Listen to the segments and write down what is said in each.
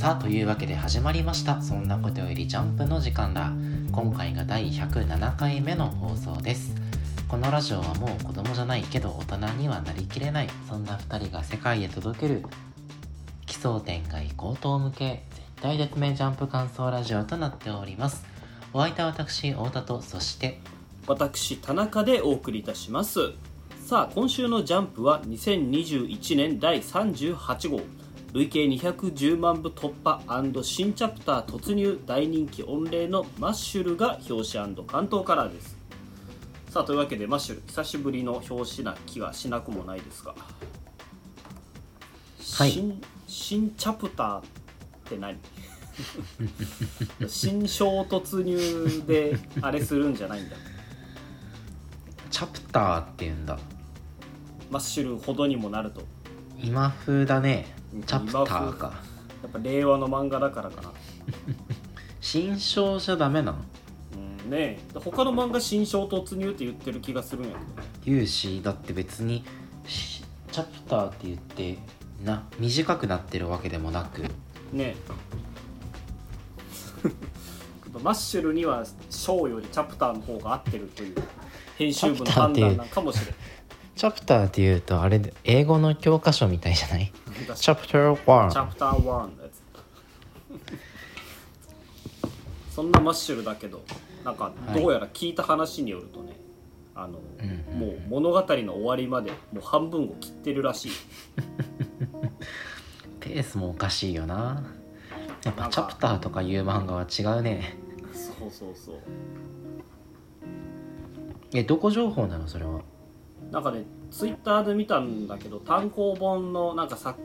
さあというわけで始まりました。そんなことよりジャンプの時間だ。今回が第107回目の放送です。このラジオはもう子供じゃないけど大人にはなりきれない。そんな2人が世界へ届ける。奇想天外高等向け絶対絶命ジャンプ感想ラジオとなっております。お相手は私太田とそして私田中でお送りいたします。さあ今週のジャンプは2021年第38号。累計210万部突破新チャプター突入大人気御礼のマッシュルが表紙関東カラーです。さあというわけでマッシュル久しぶりの表紙な気がしなくもないですが、はい。新新チャプターって何？新章突入であれするんじゃないんだ。チャプターっていうんだ。マッシュルほどにもなると。今風だねチャプターか。やっぱ令和の漫画だからかな。新章じゃダメなの？うんねえ。他の漫画新章突入って言ってる気がするんやけ有志だって別にしチャプターって言ってな短くなってるわけでもなく。どねえ。マッシュルには章よりチャプターの方が合ってるという編集部の判断なんかもしれチャプターって言うとあれで英語の教科書みたいじゃないない？チャプターチ1ャプター1のやつ。そんなマッシュルだけどなんかどうやら聞いた話によるとね、あの、うんもう物語の終わりまでもう半分を切ってるらしい。ペースもおかしいよな。やっぱチャプターとかいう漫画は違うね。そうそうそう。えどこ情報なのそれは？なんかねツイッターで見たんだけど単行本のなんかさ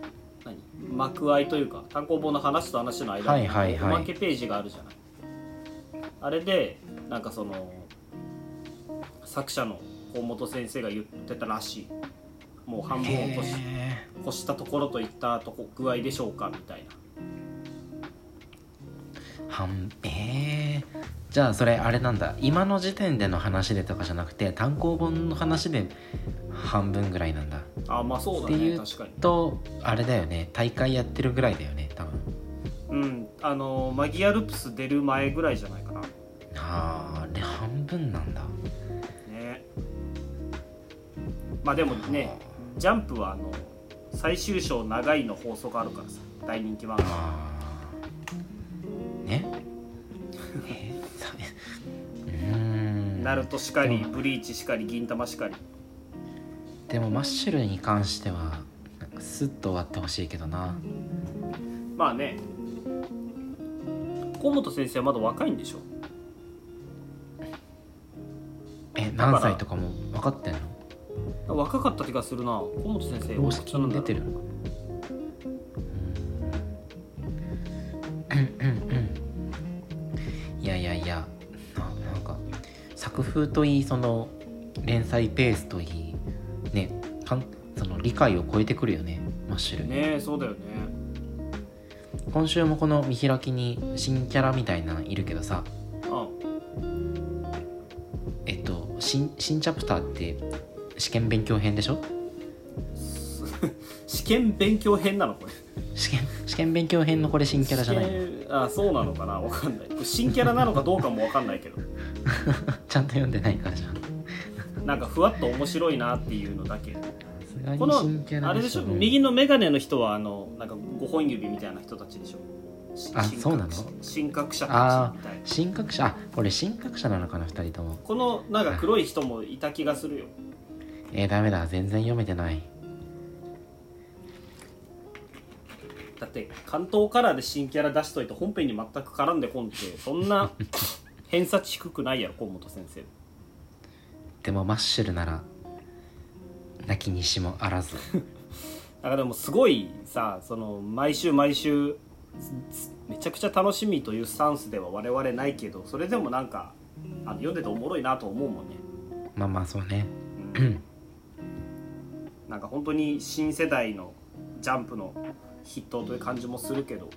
何？幕合というか単行本の話と話の間におまけページがあるじゃない？あれでなんかその作者の河本先生が言ってたらしい。もう半分を越しへ越したところといったとこ具合でしょうかみたいな。ー半えー、じゃあそれあれなんだ。今の時点での話でとかじゃなくて単行本の話で半分ぐらいなんだ。あまあそうだっていうね確かにとあれだよね。大会やってるぐらいだよね多分。うんあのマギアルプス出る前ぐらいじゃないかな。あーあれ半分なんだ。ね。まあでもねジャンプはあの最終章長いの放送があるからさ大人気漫画ね。えさうーんナルトしかりブリーチしかり銀魂しかり。でもマッシュルに関してはなんかスッと終わってほしいけどな。まあね。河本先生はまだ若いんでしょ？え何歳とかも分かってんの？若かった気がするな。河本先生公式に出てるるのかな？風といいその連載ペースといいねかんその理解を超えてくるよねマッシュル、ねそうだよね。今週もこの見開きに新キャラみたいなのいるけどさ。あえっと新新チャプターって試験勉強編でしょ？試験勉強編なのこれ。試験試験勉強編のこれ新キャラじゃないあそうなのかな？わかんない。新キャラなのかどうかもわかんないけど ちゃんと読んでないからじゃん。なんかふわっと面白いなっていうのだけ。このあれでしょ？うん右の眼鏡の人はあのなんか5本指みたいな人たちでしょ？しあそうなの？神格者たあちみたいな。新格者。あこれ新格者なのかな2人とも。このなんか黒い人もいた気がするよ。えー、ダメだ。全然読めてない。だって関東カラーで新キャラ出しといて本編に全く絡んでこんってそんな 偏差値低くないやろ河本先生。でもマッシュルなら泣きにしもあらず。だからでもすごいさその毎週毎週すめちゃくちゃ楽しみというスタンスでは我々ないけどそれでもなんかあの読んでておもろいなと思うもんね、まあまあそうね。うん。なんか本当に新世代のジャンプの筆頭という感じもするけど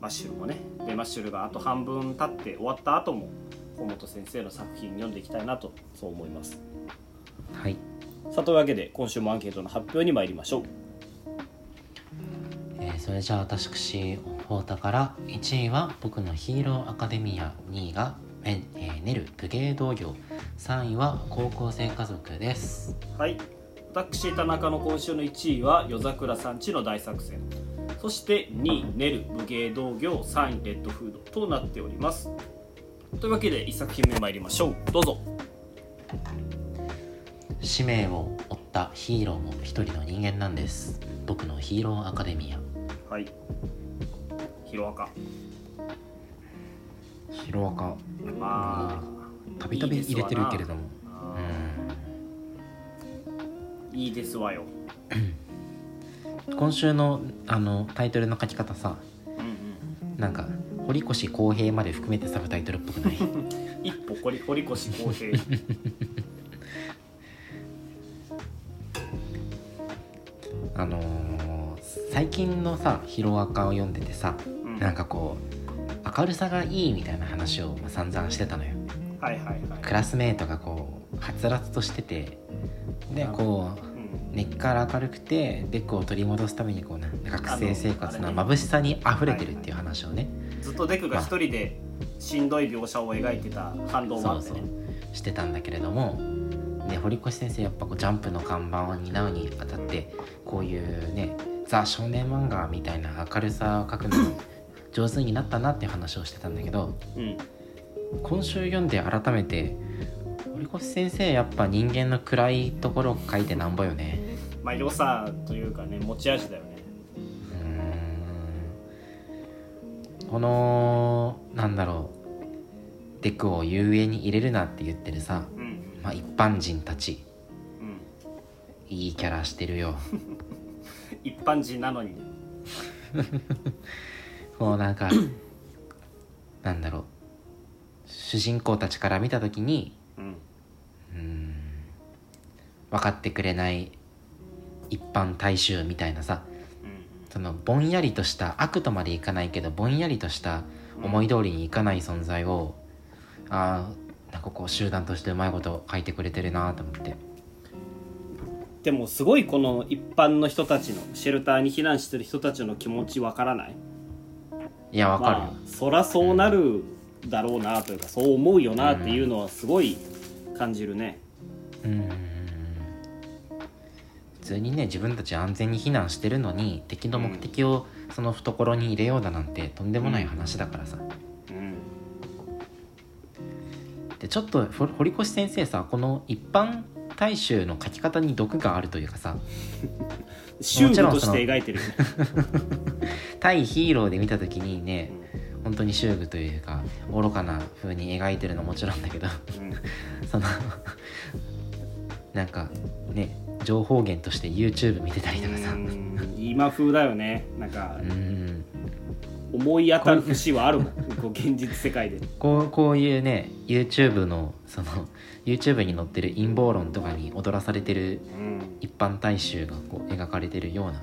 マッシュルもね。でマッシュルがあと半分経って終わった後も河本先生の作品読んでいきたいなとそう思います。はい。さあというわけで今週もアンケートの発表に参りましょう。えーそれじゃあ私太田から1位は僕のヒーローアカデミア2位がええーネル武芸道業3位は高校生家族です。はい。私田中の今週の1位は夜桜さんちの大作戦そして2位ネル武芸道業3位レッドフードとなっております。というわけで1作品目参りましょう。どうぞ。使命を追ったヒーローも一人の人間なんです。僕のヒーローアカデミア。はい。ヒロアカ。ヒーローアカ。まあたびたび入れてるけれども。いいですわよ。ん今週のあのタイトルの書き方さうんなんか堀越康平まで含めてサブタイトルっぽくない？う ん一歩堀堀越康平。あのー最近のさヒロアカを読んでてさうん。なんかこう明るさがいいみたいな話をまあ散々してたのよ。はいはいはい。クラスメートがこうはつらつとしててでこううん根っから明るくてデクを取り戻すためにこう学生生活の眩しさに溢れてるっていう話をね。ずっとデクが一人でしんどい描写を描いてた反動もあそうそう。ってねしてたんだけれどもで堀越先生やっぱこうジャンプの看板を担うにあたってこういうねザ少年漫画みたいな明るさを描くのが上手になったなっていう話をしてたんだけどうん。今週読んで改めて堀越先生やっぱ人間の暗いところを描いてなんぼよね。まあ良さというかね持ち味だよね。うーん。このなんだろうデクを遊泳に入れるなって言ってるさ、うん。まあ、一般人たち。うん。いいキャラしてるよ。一般人なのに。こうなんかなんだろう主人公たちから見た時にうんうーん。分かってくれない一般大衆みたいなさうんそのぼんやりとした悪とまでいかないけどぼんやりとした思い通りにいかない存在を、ああなんかこう集団としてうまいこと書いてくれてるなと思って。でもすごいこの一般の人たちのシェルターに避難してる人たちの気持ちわからない？いやわかるよ、まあ、そらそうなるだろうなというかそう思うよなっていうのはすごい感じるね。うん普通にね自分たち安全に避難してるのに敵の目的をその懐に入れようだなんてとんでもない話だからさ、うん。でちょっとほ堀越先生さこの一般大衆の書き方に毒があるというかさ。シュールとして描いてる 対ヒーローで見た時にね本当にシューグというか愚かな風に描いてるのもちろんだけどうん。そのなんかね情報源として YouTube 見てたりとかさ。うん。今風だよね。なんかうん。思い当たる節はあるもん。こう現実世界で。こうこういうね YouTube のその YouTube に載ってる陰謀論とかに踊らされてるうん。一般大衆がこう描かれてるような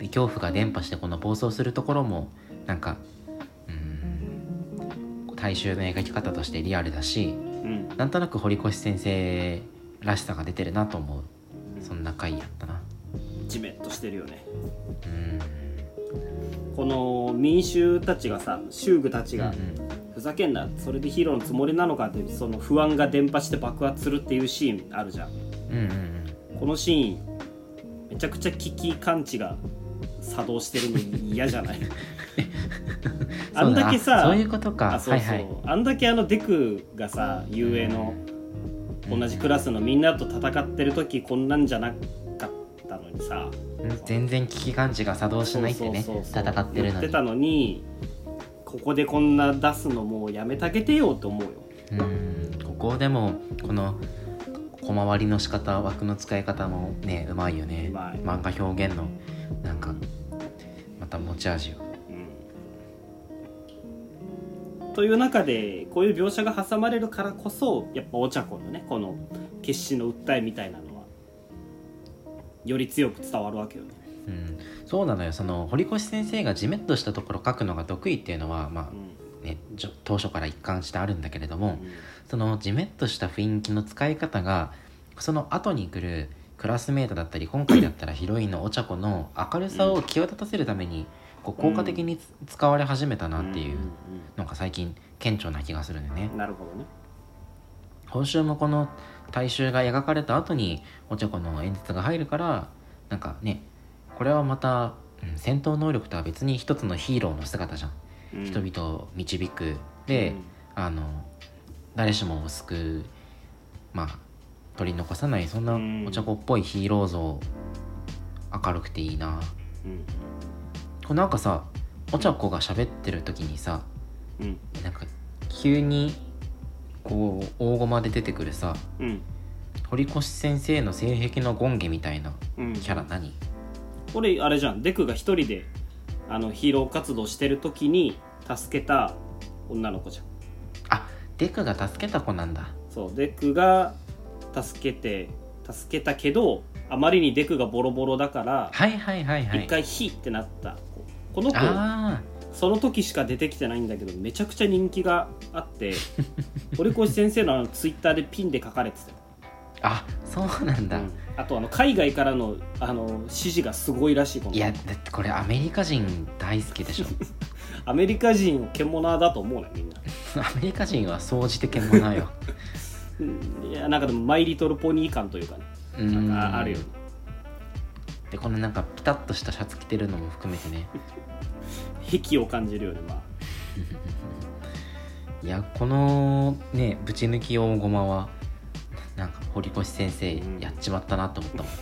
で恐怖が伝播してこの暴走するところもなんかうん大衆の描き方としてリアルだしうん。なんとなく堀越先生らしさが出てるなと思う。そんな回やったな。じめっとしてるよね。うん。この民衆たちがさ衆具たちがうんふざけんなそれでヒーローのつもりなのかってその不安が伝播して爆発するっていうシーンあるじゃん。うんうんうん。このシーンめちゃくちゃ危機感知が作動してるのに嫌じゃない？あんだけさそういうことか。あそうそう、はいはい。あんだけあのデクがさ遊泳の同じクラスのみんなと戦ってる時こんなんじゃなかったのにさ。うん。全然危機感知が作動しないってね戦ってるのに。言ってたのにここでこんな出すのもうやめてあげてよって思うよ。うん。ここでもこの小回りの仕方枠の使い方もねうまいよね。漫画表現のなんかまた持ち味を。うん。という中でこういう描写が挟まれるからこそやっぱお茶子のねこの決死の訴えみたいなのはより強く伝わるわけよね。うん、そうなのよ。その堀越先生がじめっとしたところ書くのが得意っていうのは、まうん。あね、じょ当初から一貫してあるんだけれども、うん。そのじめっとした雰囲気の使い方がその後に来るクラスメートだったり今回だったらヒロインのお茶子の明るさを際立たせるためにこう効果的につ使われ始めたなっていうのが最近顕著な気がするんだよね。うんなるほどね。今週もこの大衆が描かれた後にお茶子の演説が入るからなんかねこれはまた、うん戦闘能力とは別に一つのヒーローの姿じゃん、うん。人々を導く。で、あの誰しもを救う。まあ取り残さないそんなうん。お茶子っぽいヒーロー像明るくていいな。うん。これなんかさお茶子が喋ってる時にさうん。なんか急にこう大駒で出てくるさうん。堀越先生の性癖の権下みたいなうん。キャラ何？これあれじゃん。デクが一人であのヒーロー活動してる時に助けた女の子じゃん。あデクが助けた子なんだ。そうデクが助けて助けたけどあまりにデクがボロボロだからはいはいはいはい。一回ヒーってなった。子この子あその時しか出てきてないんだけどめちゃくちゃ人気があって 堀越先生のあのツイッターでピンで書かれてた。よああそうなんだ、うん。あとあの海外からのあの支持がすごいらしいこのいやだってこれアメリカ人大好きでしょ。アメリカ人を獣だと思うねみんな。アメリカ人は総じて獣よ。うんいやなんかでもマイリトルポニー感というかね。なん。んかあるよね。でこのなんかピタッとしたシャツ着てるのも含めてね。癖を感じるよねまあ。いやこのねぶち抜き大駒はなんか堀越先生うん。やっちまったなと思ったもん、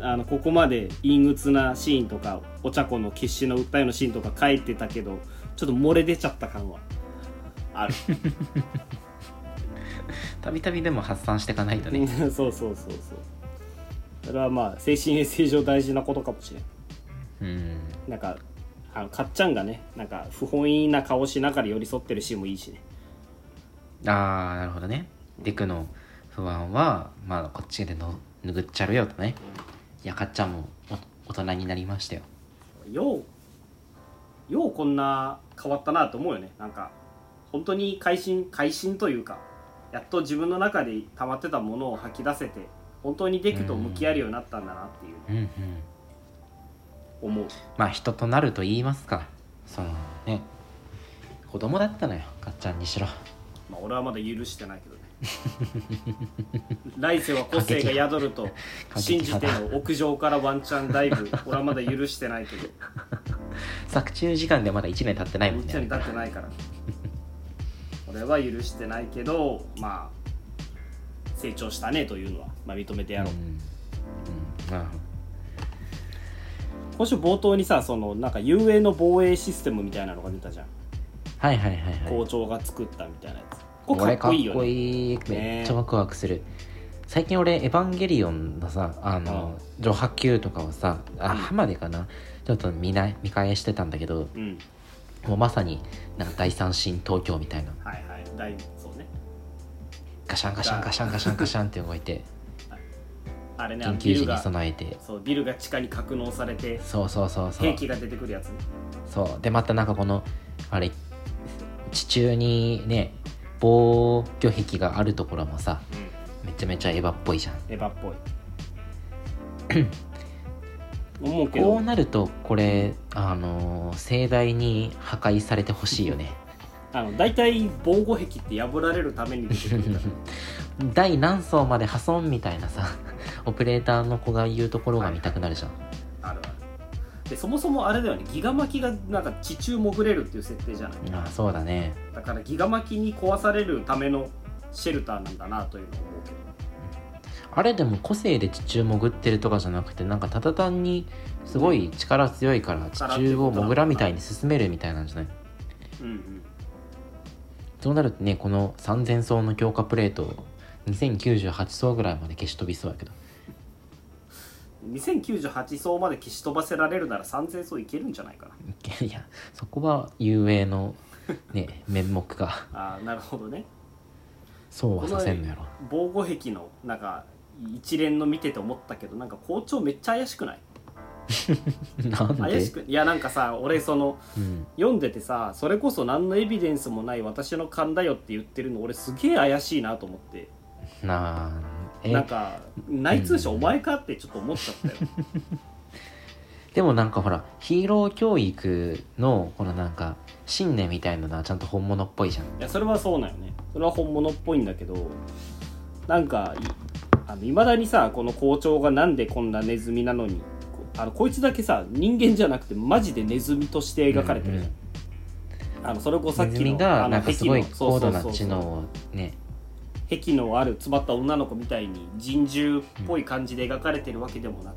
あのここまで陰鬱なシーンとかお茶子の決死の訴えのシーンとか書いてたけどちょっと漏れ出ちゃった感はあるたびたびでも発散していかないとね。そうそうそうそう。それはまあ精神衛生上大事なことかもしれん。うん。なんかあのかっちゃんがねなんか不本意な顔しながら寄り添ってるシーンもいいしね。ああなるほどね。デクの不安はまあこっちでの拭っちゃるよとね。いやかっちゃんもお大人になりましたよ。ようようこんな変わったなと思うよね。なんか本当に会心会心というかやっと自分の中で溜まってたものを吐き出せて本当にデクと向き合えるようになったんだなっていう。うんうん。思う。まあ人となると言いますか。そのね。子供だったのよ。かっちゃんにしろ。まあ俺はまだ許してないけどね。来世は個性が宿ると 信じての屋上からワンチャンダイブ 俺はまだ許してないけど。作中時間でまだ1年経ってないもん1年ね経ってないから俺は許してないけどまあ成長したねというのは、まあ、認めてやろう、うん、うん、まあ今週冒頭にさそのなんか遊泳の防衛システムみたいなのが出たじゃん。はいはいはいはい。校長が作ったみたいなやつ。これかっこいいよね。めっちゃワクワクする、最近俺「エヴァンゲリオン」のさあの上波球とかをさあうん。浜でかな。ちょっと見な見返してたんだけどうんもうまさになんか第三新東京みたいな。はいはい。大そうね。ガシャンガシャンガシャンガシャンガシャン。って動いて。あれねあ緊急時に備えて。そうビルが地下に格納されてそうそうそうそう。兵器が出てくるやつね。そう。でまたなんかこのあれ地中にね防御壁があるところもさうめちゃめちゃエヴァっぽいじゃんん。エヴァっぽい 思うけど。こうなるとこれあのー盛大に破壊されてほしいよね。あの大体防護壁って破られるために 第何層まで破損みたいなさ オペレーターの子が言うところが見たくなるじゃん、あるある。でそもそもあれだよね。ギガ巻きがなんか地中潜れるっていう設定じゃない？ああそうだね。だからギガ巻きに壊されるためのシェルターなんだなというのを思うけどあれでも個性で地中潜ってるとかじゃなくてなんかただ単にすごい力強いから地中をモグラみたいに進めるみたいなんじゃない？うんうん。そうなるとねこの3000層の強化プレート2098層ぐらいまで消し飛びそうやけど。2098層まで消し飛ばせられるなら3000層いけるんじゃないかな。いやそこは遊泳のね 面目が。ああなるほどね。そうはさせんのやろ。防護壁のなんか一連の見てて思ったけどなんか校長めっちゃ怪しくない？怪しくいやなんかさ俺そのうん。読んでてさそれこそ何のエビデンスもない私の勘だよって言ってるの俺すげえ怪しいなと思って。ななんか内通者お前かってちょっと思っちゃったよ、でもなんかほらヒーロー教育のこのなんか信念みたいなのはちゃんと本物っぽいじゃん。いやそれはそうなんよね。それは本物っぽいんだけどなんかいあの未だにさこの校長がなんでこんなネズミなのにこあのこいつだけさ人間じゃなくてマジでネズミとして描かれてる。じゃん、あのそれこそさっきのあのすごい壁の高度な知能をね。癖のある詰まった女の子みたいに人獣っぽい感じで描かれてるわけでもなく。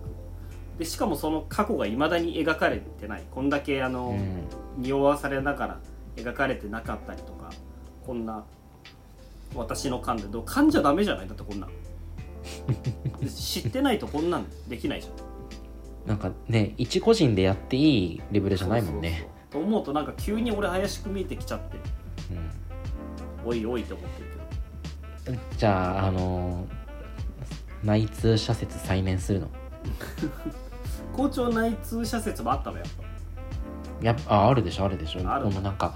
でしかもその過去がいまだに描かれてない。こんだけあの、うん。匂わされながら描かれてなかったりとかこんな私の勘でどう噛んじゃダメじゃない？だってこんな。ん知ってないとこんなんできないじゃん。なんかね一個人でやっていいレベルじゃないもんね。と思うとなんか急に俺怪しく見えてきちゃって。うん。おいおいって思ってるけど。じゃああのー内通者説再燃するの。校長内通者説もあったのやっぱ。やっぱああるでしょあるでしょ。あるこのなんか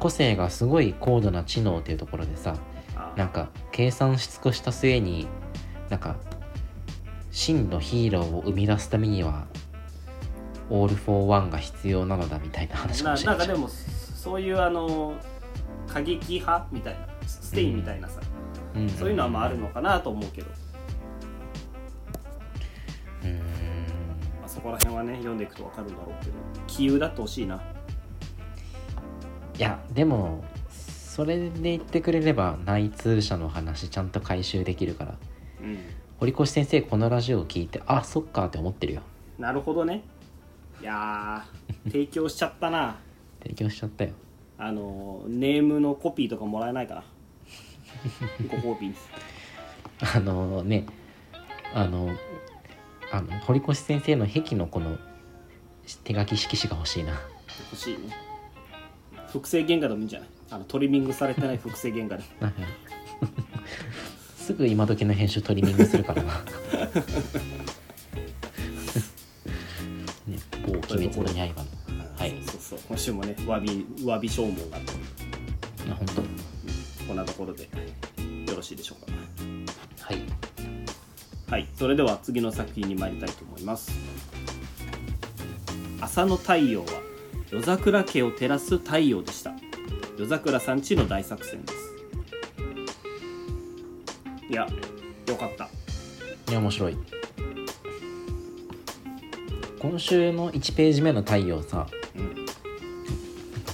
個性がすごい高度な知能っていうところでさあ。なんか計算し尽くした末になんか真のヒーローを生み出すためにはオール・フォー・ワンが必要なのだみたいな話かなもしれない。なんかでもそういうあの過激派みたいなステインみたいなさ、うん。そういうのはまああるのかなと思うけど、うーん。まあ、そこら辺はね読んでいくと分かるんだろうけど杞憂だってほしいな。いやでもそれで言ってくれれば内通者の話ちゃんと回収できるからうん。堀越先生このラジオを聞いてあそっかって思ってるよ。なるほどね。いやー提供しちゃったな。提供しちゃったよ。あのネームのコピーとかもらえないかな。ご褒美に。あのねあのあの堀越先生の壁のこの手書き色紙が欲しいな。欲しいね。複製原画でもいいんじゃない？あのトリミングされてない複製原画で すぐ今時の編集トリミングするからな。ね某鬼滅の刃の。はい。そうそう今週もね詫び詫び証文があっていや本当。こんなところでよろしいでしょうか。はい。はい。それでは次の作品に参りたいと思います。朝の太陽は夜桜家を照らす太陽でした。夜桜さんちの大作戦ですいやよかった。いや面白い。今週の1ページ目の太陽さうん。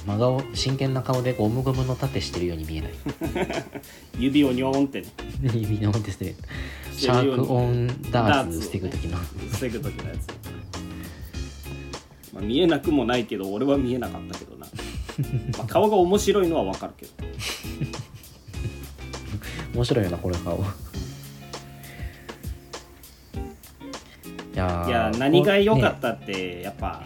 真顔真剣な顔でゴムゴムの盾してるように見えない。指をニョーンってね。指のですねシャークオンダーツ防ぐ時の。防ぐ時のやつ、まあ、見えなくもないけど俺は見えなかったけどな、まあ、顔が面白いのはわかるけど面白いよなこれ顔。いやーいや何が良かっねたってやっぱ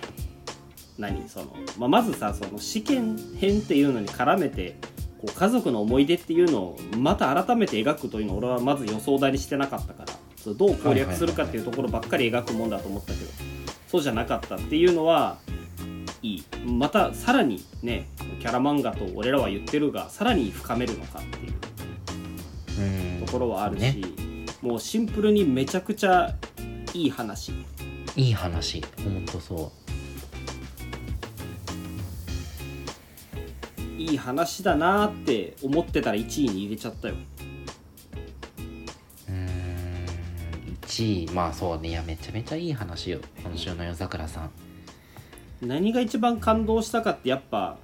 何その、まあ、まずさその試験編っていうのに絡めてこう家族の思い出っていうのをまた改めて描くというのを俺はまず予想だにしてなかったからそれどう攻略するかっていうところばっかり描くもんだと思ったけどそうじゃなかったっていうのはいい。またさらにねキャラ漫画と俺らは言ってるがさらに深めるのかっていうころはあるし、ねもうシンプルにめちゃくちゃいい話。いい話。ほんとそいい話だなーって思ってたら1位に入れちゃったよ。うん。1位。まあそうね。いやめちゃめちゃいい話よ。今週の夜桜さん。何が一番感動したかってやっぱ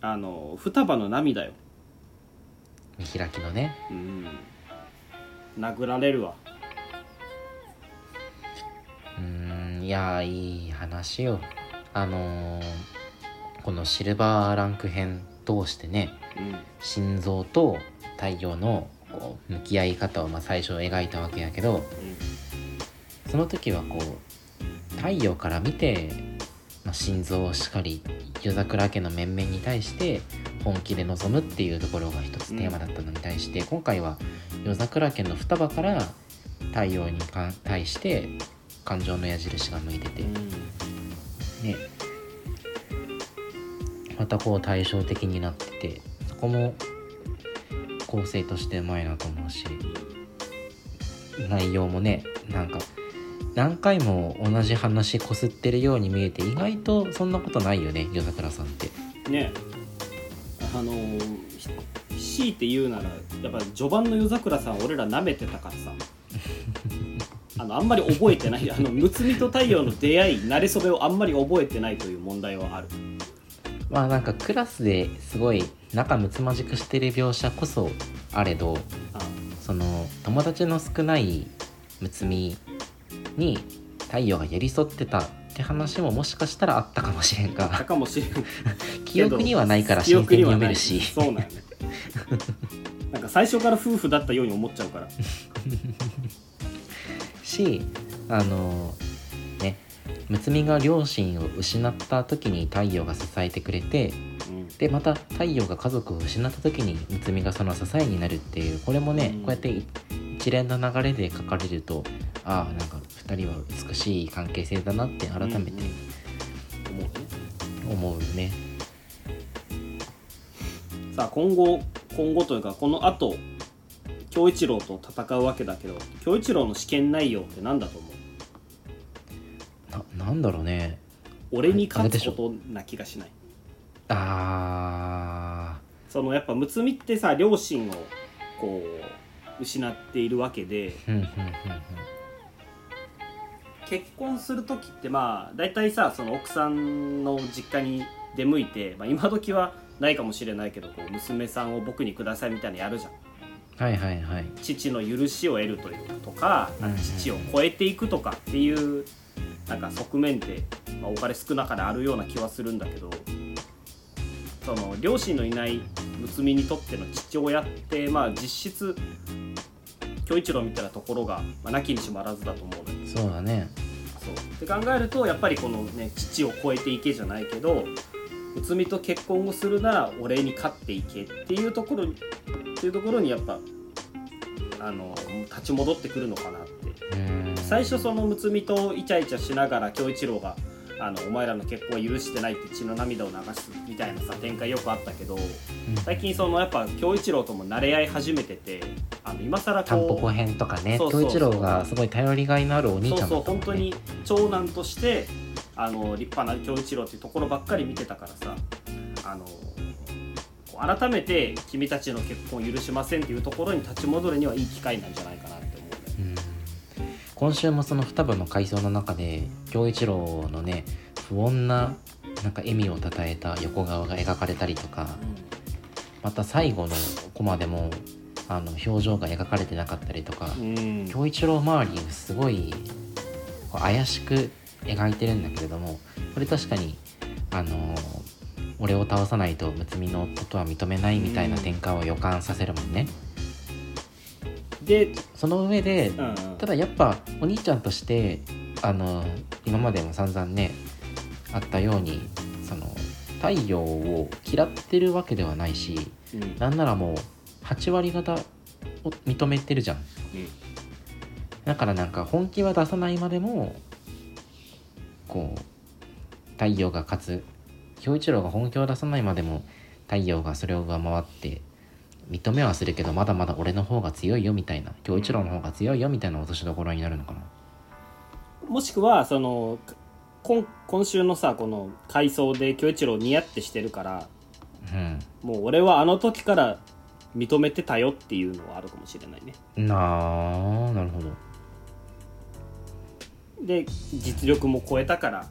あの双葉の涙よ見開きのね。うん。殴られるわ。うーんいやいい話よ。あのーこのシルバーランク編通してねうん心臓と太陽のこう向き合い方をまあ最初描いたわけやけどその時はこう太陽から見て、まあ、心臓をしっかり夜桜家の面々に対して本気で臨むっていうところが一つテーマだったのに対して、今回は夜桜家の双葉から太陽にか対して感情の矢印が向いてて、うん。ね。またこう対照的になっててそこも構成としてうまいなと思うし内容もねなんか何回も同じ話こすってるように見えて意外とそんなことないよね夜桜さんって。ねあの強いて言うならやっぱり序盤の夜桜さん俺ら舐めてたからさ。あのあんまり覚えてない。あのむつみと太陽の出会い慣れ初めをあんまり覚えてないという問題はある。まあなんかクラスですごい仲睦まじくしてる描写こそあれどあその友達の少ない睦みに太陽が寄り添ってたって話ももしかしたらあったかもしれんだがかもしれん記憶にはないから記新鮮に読めるし。そうなんよねなんか最初から夫婦だったように思っちゃうから。しあのね睦みが両親を失った時に太陽が支えてくれてうん。でまた太陽が家族を失った時に睦みがその支えになるっていうこれもね、うん。こうやって一連の流れで書かれるとああなんか2人は美しい関係性だなって改めて思うね。思うよね。さあ今後今後というかこの後京一郎と戦うわけだけど京一郎の試験内容って何だと思う？ななんだろうね。俺に勝つことな気がしない。あそのやっぱ睦みってさ両親をこう失っているわけで結婚する時ってまあ大体さその奥さんの実家に出向いて、まあ、今時はないかもしれないけどこう娘さんを僕にくださいみたいなのやるじゃん。はいはいはい。父の許しを得るというとかうんうん。父を超えていくとかっていうなんか側面って、まあ、多かれ少なかれあるような気はするんだけどその両親のいない睦みにとっての父親ってまあ実質京一郎みたいなところが、まあ、なきにしもあらずだと思うのよ。そうだね。そう。って考えるとやっぱりこのね父を超えていけじゃないけど睦みと結婚をするなら俺に勝っていけっていうところにっていうところにやっぱあの立ち戻ってくるのかなって。最初その睦みとイチャイチャしながら京一郎があのお前らの結婚は許してないって血の涙を流すみたいなさ展開よくあったけどうん。最近そのやっぱ京一郎とも慣れ合い始めててあの今更こうタンポポ編とかねそうそうそう京一郎がすごい頼りがいのあるお兄ちゃんだそうそうったもんね。本当に長男としてあの立派な京一郎っていうところばっかり見てたからさあの改めて君たちの結婚を許しませんっていうところに立ち戻るにはいい機会なんじゃないかなって思うね。うん。今週もその双葉の回想の中で京一郎のね不穏ななんか笑みをたたえた横顔が描かれたりとかまた最後のコマでもあの表情が描かれてなかったりとかうん。京一郎周りすごい怪しく描いてるんだけれどもこれ確かにあの俺を倒さないと睦みのことは認めないみたいな展開を予感させるもんね。で、その上でうんうん。ただやっぱお兄ちゃんとしてあの今までも散々ねあったようにその太陽を嫌ってるわけではないしうん。なんならもう8割方を認めてるじゃん。だからなんか本気は出さないまでもこう太陽が勝つ京一郎が本気を出さないまでも太陽がそれを上回って認めはするけどまだまだ俺の方が強いよみたいな京一郎の方が強いよみたいな落としどころになるのかな？もしくはその今今週のさこの回想で京一郎ニヤってしてるからうん。もう俺はあの時から認めてたよっていうのはあるかもしれないね。なあなるほどで実力も超えたから、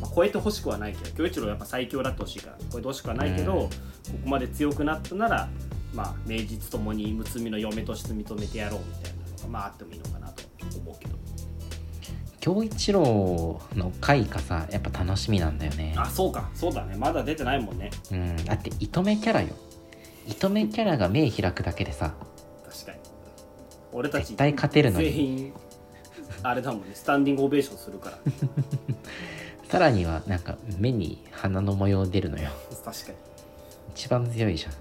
まあ超えてほしくはないけど京一郎やっぱ最強だってほしいから超えてほしくはないけど、うん。ここまで強くなったならまあ名実ともに睦みの嫁として認めてやろうみたいなのがまああってもいいのかなと思うけど。京一郎の回がさやっぱ楽しみなんだよね。あそうか。そうだね。まだ出てないもんね。うん。だって糸目キャラよ。糸目キャラが目開くだけでさ。確かに。俺たち絶対勝てるのに。全員あれだもんね。スタンディングオベーションするから。さらにはなんか目に鼻の模様出るのよ。確かに。一番強いじゃん。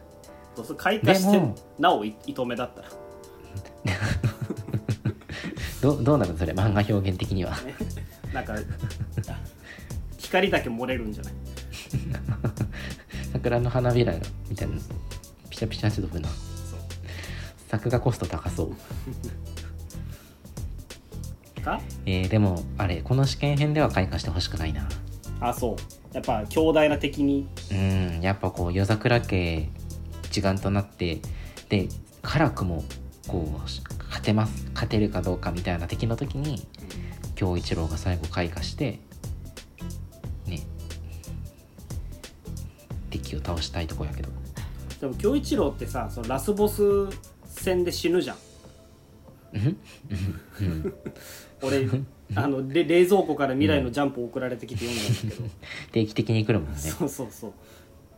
どうする開花してなおい糸目だったら。どどうなるのそれ漫画表現的には。ね。なんかあ光だけ漏れるんじゃない？桜の花びらがみたいなピシャピシャって飛ぶな作画コスト高そう か？えー、でもあれこの試験編では開花してほしくないな。あそう。やっぱ強大な敵に。うんやっぱこう夜桜家一丸となってで辛くもこう勝てます勝てるかどうかみたいな敵の時に京一郎が最後開花してね。敵を倒したいとこやけど。でも京一郎ってさそのラスボス戦で死ぬじゃん俺あのれ冷蔵庫から未来のジャンプ送られてきて読んだんだけど、定期的に来るもんね。そうそうそ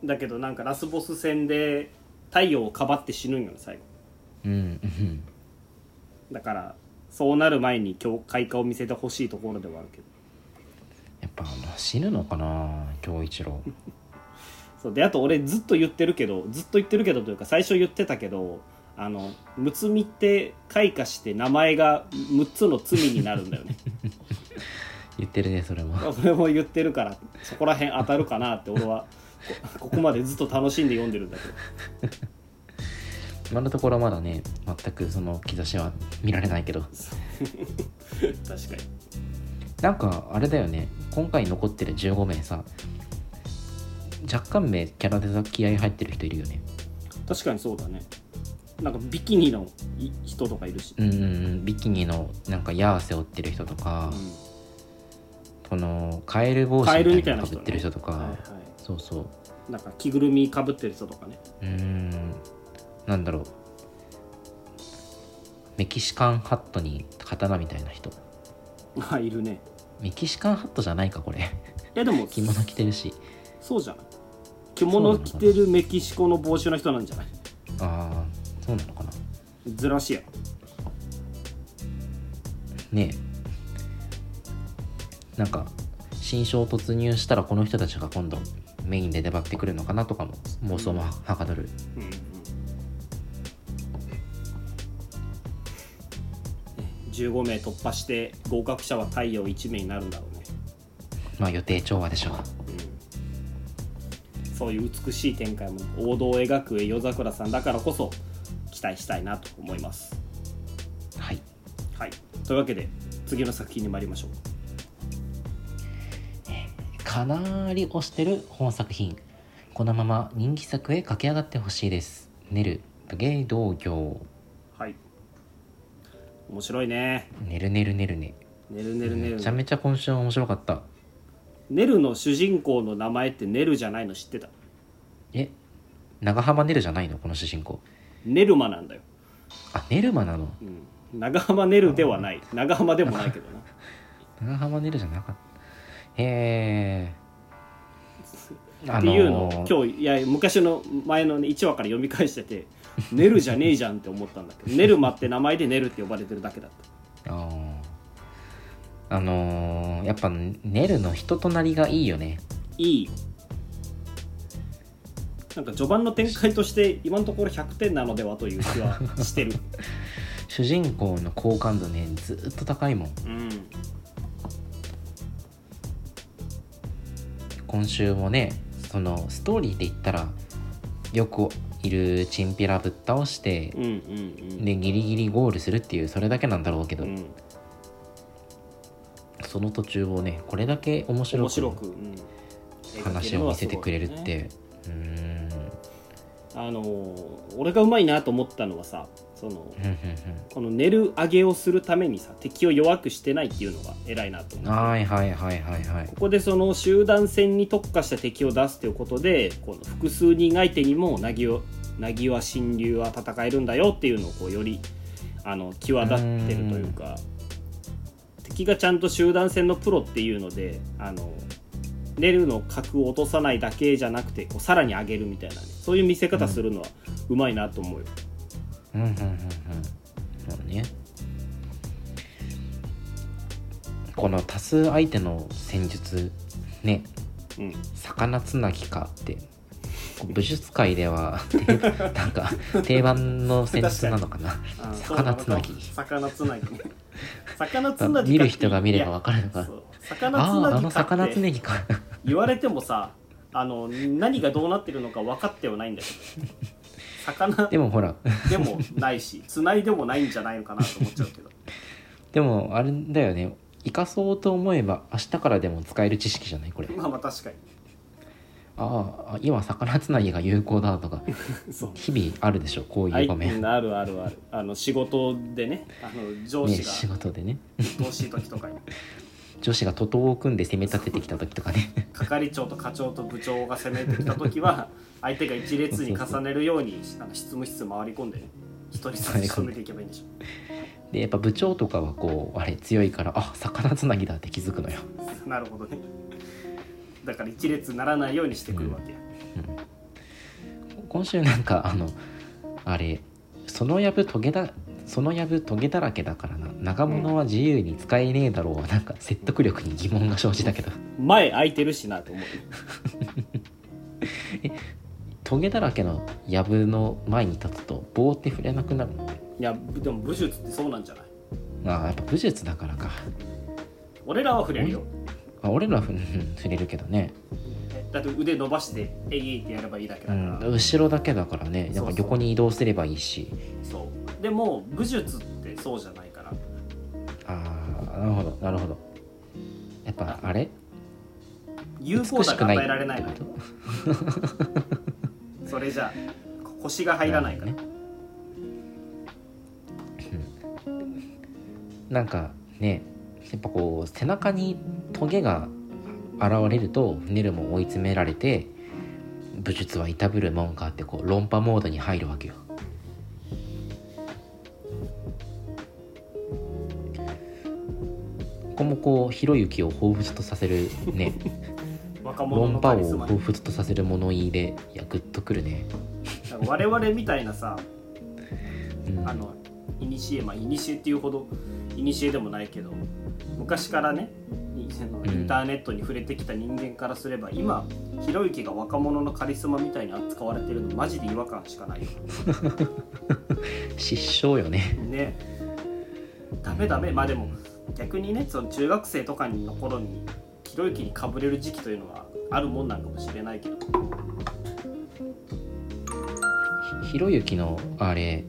う。だけどなんかラスボス戦で太陽をかばって死ぬんよね最後。うん。うん。だからそうなる前に今日開花を見せてほしいところではあるけど。やっぱ死ぬのかな京一郎。そう。であと俺ずっと言ってるけどずっと言ってるけどというか最初言ってたけどあのむつみって開花して名前が6つの罪になるんだよね。言ってるねそれも。それも言ってるからそこら辺当たるかなって俺はこここまでずっと楽しんで読んでるんだけど。今のところまだね全くその兆しは見られないけど。確かに。なんかあれだよね今回残ってる15名さ若干名キャラデザ気合入ってる人いるよね。確かにそうだねなんかビキニのい人とかいるし、うんビキニのなんか矢背負ってる人とか、うん。このカエル帽子みたいなかぶってる人とか、はいはい。そうそう。なんか着ぐるみかぶってる人とかね。うーん。なんだろう。メキシカンハットに刀みたいな人。あいるね。メキシカンハットじゃないかこれ。いやでも 着物着てるし。そうじゃない？着物着てるメキシコの帽子の人なんじゃない？ああそうなのかな？ずらしや。ねえ。なんか新章突入したらこの人たちが今度メインで出張ってくるのかなとかも妄想もはかどる。うんうん。15名突破して合格者は太陽1名になるん。だろうね、まあ予定調和でしょううん、そういう美しい展開も王道を描く夜桜さん。だからこそ期待したいなと思います。はい。はい。というわけで次の作品に参りましょう。かなり推してる本作品。このまま人気作へ駆け上がってほしいです。ネル武芸道業。はい。面白いね。ねるねるねるね。ねるねるねるめちゃめちゃ今週面白かった。ネルの主人公の名前ってネルじゃないの知ってた？え？長浜ねるじゃないの？この主人公ネルマなんだよ、あネルマなの？うん、長浜ネルではない。長浜でもないけどな。長浜ねるじゃなかった。へえ っていうの？を今日いや昔の前の、ね、1話から読み返してて「ネルじゃねえじゃん」って思ったんだけどネルマって名前でネルって呼ばれてるだけだった。あー。あのーやっぱネルの人となりがいいよね。いいなんか序盤の展開として今のところ100点なのではという気はしてる。主人公の好感度ねずーっと高いもん。うん。今週もねそのストーリーで言ったらよくいるチンピラぶっ倒してうんうんうん。でギリギリゴールするっていうそれだけなんだろうけど、うん。その途中をねこれだけ面白く話を見せてくれるってねあのー俺がうまいなと思ったのはさそのこの寝る上げをするためにさ敵を弱くしてないっていうのが偉いなと思う。ふんはいはいはいはいはい。ここでその集団戦に特化した敵を出すということでこの複数人相手にもなぎわなぎわ神竜は戦えるんだよっていうのをこうよりあの際立ってるというか敵がちゃんと集団戦のプロっていうのであのネルの格を落とさないだけじゃなくてこうさらに上げるみたいなねそういう見せ方するのはうまいなと思うよ。うんうんうんうんそうねこの多数相手の戦術ねうん、魚つなぎかって武術界ではなんか定番の戦術なのかな魚つなぎ魚つなぎ魚つなぎ見る人が見れば分かるのか魚つあああのなぎか魚つって。なぎか言われてもさあの何がどうなってるのか分かってはないんだけど。魚でもほら。でもないしつないでもないんじゃないのかなと思っちゃうけど。でもあれだよね。生かそうと思えば明日からでも使える知識じゃないこれ。まあまあ確かに。ああ今魚つなぎが有効だとか そう。日々あるでしょこうはいいう場面、あるあるある。あの仕事でねあの上ね、司仕が事でね。鬱陶しい時とかに女子が徒党を組んで攻め立ててきた時とかね。係長と課長と部長が攻めてきた時は 相手が一列に重ねるようにあの執務室回り込んでね一人ずつ仕留めていけばいいんでしでやっぱ部長とかはこうあれ強いからあ魚つなぎだって気づくのよ。ょ なるほどね。だから一列にならないようにしてくるわけや、今週なんかあのあれそのやぶトゲだそのやぶトゲだらけだからな。長物は自由に使えねえだろうはなんか説得力に疑問が生じたけど。前空いてるしなと思う。トゲだらけのやぶの前に立つと棒って触れなくなるのいやでも武術ってそうなんじゃない？ああやっぱ武術だからか。俺らは触れるよ。あ俺らは触れるけどね、だって腕伸ばしてえいってやればいいだけだうから、ん、後ろだけだからね。なんか横に移動すればいいし。そう。でも武術ってそうじゃないから。ああなるほど。なるほど。やっぱあれ？有効美しくない打が与えられないの それじゃあ腰が入らないから、ね。なんかねやっぱこう背中にトゲが現れるとネルも追い詰められて武術はいたぶるもんかってこう論破モードに入るわけよ。ここもこうひろゆきを彷彿とさせるね。論破を彷彿とさせる物言いでいやグッとくるね、我々みたいなさ うん、あのイニシエまあイニシエっていうほどイニシエでもないけど昔からねいそのうんインターネットに触れてきた人間からすれば、今ひろゆきが若者のカリスマみたいに扱われてるのマジで違和感しかないよ。失笑よね。ね。ダメダメ。まあでも逆にねその中学生とかの頃にひろゆきにかぶれる時期というのはあるもんなんかもしれないけど。ひひろゆきのあれ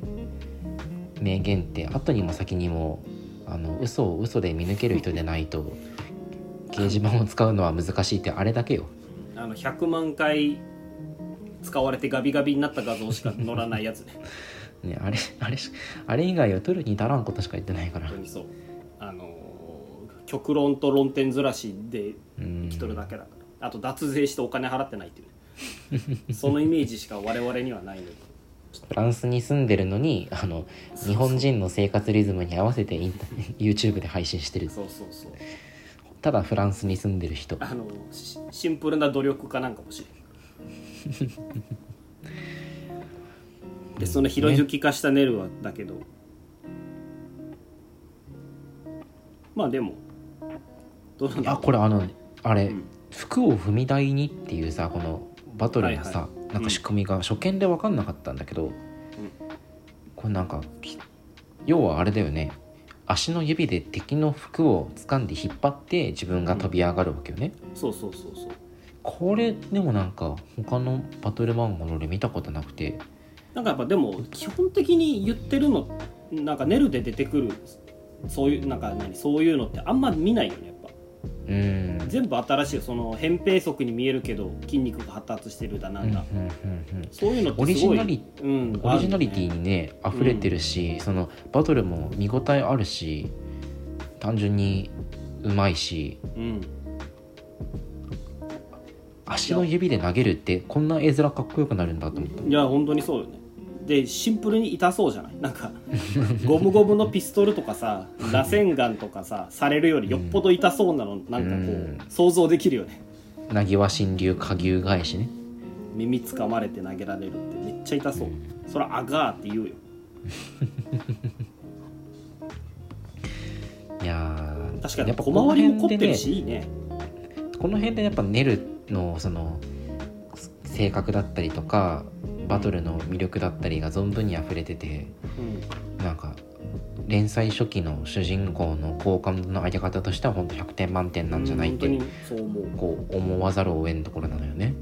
名言って後にも先にもあの嘘を嘘で見抜ける人でないと掲示板を使うのは難しいってあれだけよ。あの100万回使われてガビガビになった画像しか載らないやつね。ねあれあれしあれ以外は取るに足らんことしか言ってないから。本当にそう。あのー極論と論点ずらしでうん生きとるだけだから。あと脱税してお金払ってないっていうね。そのイメージしか我々にはないのでフランスに住んでるのにあの日本人の生活リズムに合わせてインタ YouTube で配信してる。そうそうそうただフランスに住んでる人。あのしシンプルな努力家なんかもしれん。でそのひろゆき化したネルはだけど、まあでもどうなんだろう。あこれあのあれ、うん。服を踏み台にっていうさこのバトルのさ、はいはい。なんか仕組みが初見で分かんなかったんだけど、これなんかき要はあれだよね足の指で敵の服を掴んで引っ張って自分が飛び上がるわけよね、そうそうそうそう。これでもなんか他のバトル漫画の俺見たことなくて。なんかやっぱでも基本的に言ってるのなんかネルで出てくるそういうなんか何そういうのってあんま見ないよねうーん。全部新しいその扁平足に見えるけど筋肉が発達してるだなんだ、うんうんうんうん。そういうのってオリジナリうん、オリジナリティにね溢れてるし、そのバトルも見応えあるし単純にうまいしうん。足の指で投げるってこんな絵面かっこよくなるんだと思った。いや本当にそうよねでシンプルに痛そうじゃない？なんかゴムゴムのピストルとかさ螺旋丸とかさされるよりよっぽど痛そうなのなんかこうん。う想像できるよね。なぎわ神流下牛返しね。耳掴まれて投げられるってめっちゃ痛そう。それあがーって言うよ。いやー確かにやっぱ小回りも凝ってるしいいね。この辺でやっぱネルのその性格だったりとかバトルの魅力だったりが存分に溢れててうん。なんか連載初期の主人公の好感度の上げ方としては本当100点満点なんじゃないってう思う。こう思わざるを得んところなのよね。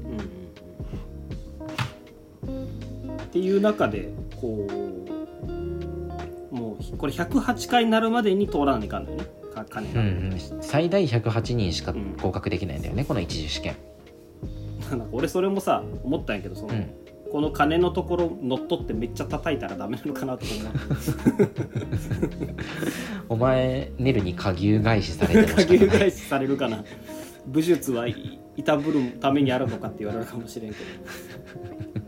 うん。っていう中でこうもうこれ108回になるまでに通らないかんのよね。うんうん。最大108人しか合格できないんだよね、この一次試験なんか俺それもさ思ったんやけどその、うん。この金のところ乗っ取ってめっちゃ叩いたらダメなのかなとか思 お前ネルに下牛返しされうても仕下牛返しされるかな。武術はいいたぶるためにあるのかって言われるかもしれんけど。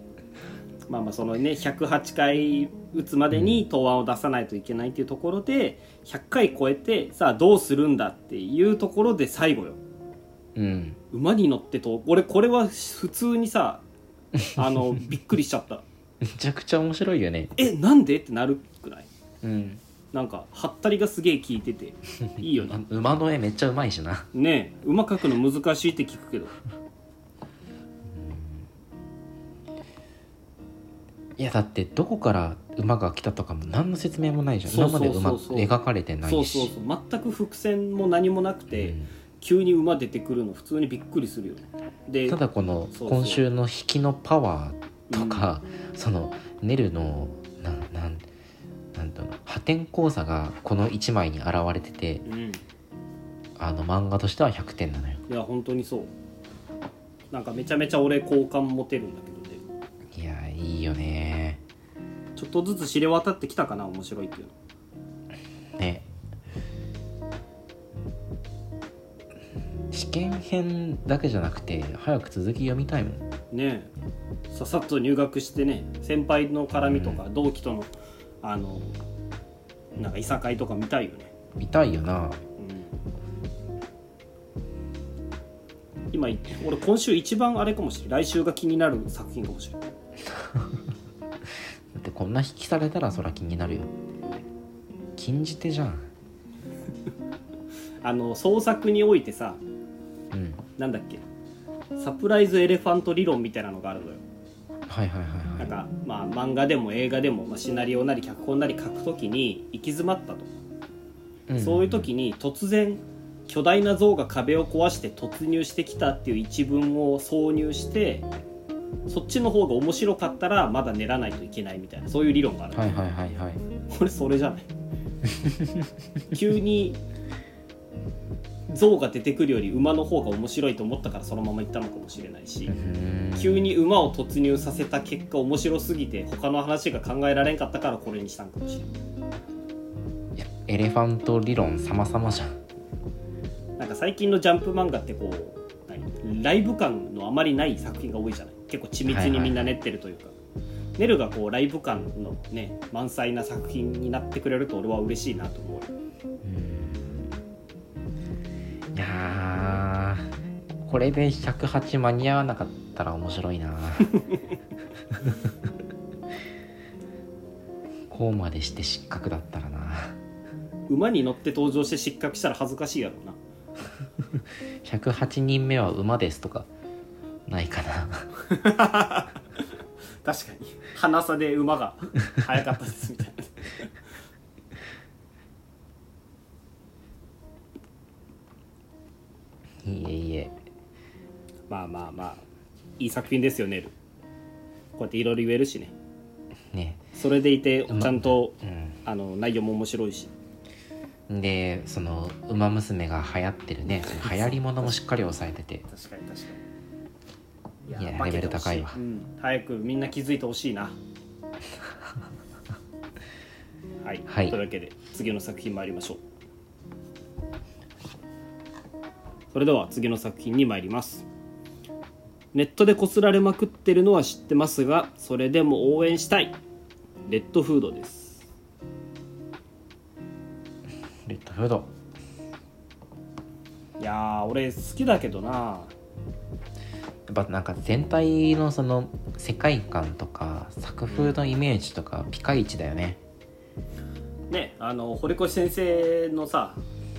まあまあそのね108回打つまでに答案を出さないといけないっていうところで100回超えてさあどうするんだっていうところで最後よ。うん馬に乗ってと俺これは普通にさ あのびっくりしちゃった。めちゃくちゃ面白いよね。えなんでってなるくらい？うん。なんかはったりがすげえ効いてて。いいよね。あ 馬の絵めっちゃうまいしな。ねえ馬描くの難しいって聞くけど。いやだってどこから馬が来たとかも何の説明もないじゃん。そう今まで馬そう。そう描かれてなそういしそうそう。全く伏線も何もなくて、うん急に馬出てくるの普通にびっくりするよね。でただこの今週の引きのパワーとか、そのネルのなんなんなんだろう破天荒さがこの1枚に現れててうん。あの漫画としては100点なのよ。いや本当にそう。なんかめちゃめちゃ俺好感持てるんだけどね。いやいいよね。ちょっとずつ知れ渡ってきたかな面白いっていうの験編だけじゃなくて早く続き読みたいもん。ねえ。ささっと入学してね先輩の絡みとか、同期とのあのなんかいさかいとか見たいよね、見たいよな。うん、今俺今週一番あれかもしれない来週が気になる作品かもしれない だってこんな引きされたらそら気になるよ。禁じ手じゃん。あの創作においてさうん。なんだっけ？サプライズエレファント理論みたいなのがあるのよ。はいはいはいはい。なんかまあ漫画でも映画でも、まあ、シナリオなり脚本なり書くときに行き詰まったと、ん。そういう時に突然巨大な像が壁を壊して突入してきたっていう一文を挿入してそっちの方が面白かったらまだ練らないといけないみたいなそういう理論がある、はいはいはいはい。これそれじゃない？急に象が出てくるより馬の方が面白いと思ったからそのまま行ったのかもしれないし、急に馬を突入させた結果面白すぎて他の話が考えられんかったからこれにしたんかもしれない。いやエレファント理論様々じゃん。なんか最近のジャンプ漫画ってこう何？ライブ感のあまりない作品が多いじゃない？結構緻密にみんな練ってるというか、ネルがこうライブ感のね満載な作品になってくれると俺は嬉しいなと思ういやーこれで108間に合わなかったら面白いな。こうまでして失格だったらな。馬に乗って登場して失格したら恥ずかしいやろうな。108人目は馬ですとかないかな。確かに。鼻差で馬が速かったですみたいないいえいいえ。まあまあまあいい作品ですよネルこうやっていろいろ言えるしね。ね。それでいてちゃんと、うん。あの内容も面白いし。でその「ウマ娘」が流行ってるね。流行りものもしっかり抑えてて。確かに確かに。いやレベル高いわ。うん、早くみんな気づいてほしいな。はい、はい。というわけで次の作品参りましょうそれでは次の作品に参ります。ネットでこすられまくってるのは知ってますがそれでも応援したい。レッドフードです。レッドフード。いやー俺好きだけどな。やっぱなんか全体のその世界観とか作風のイメージとかピカイチだよね。ねあの堀越先生のさ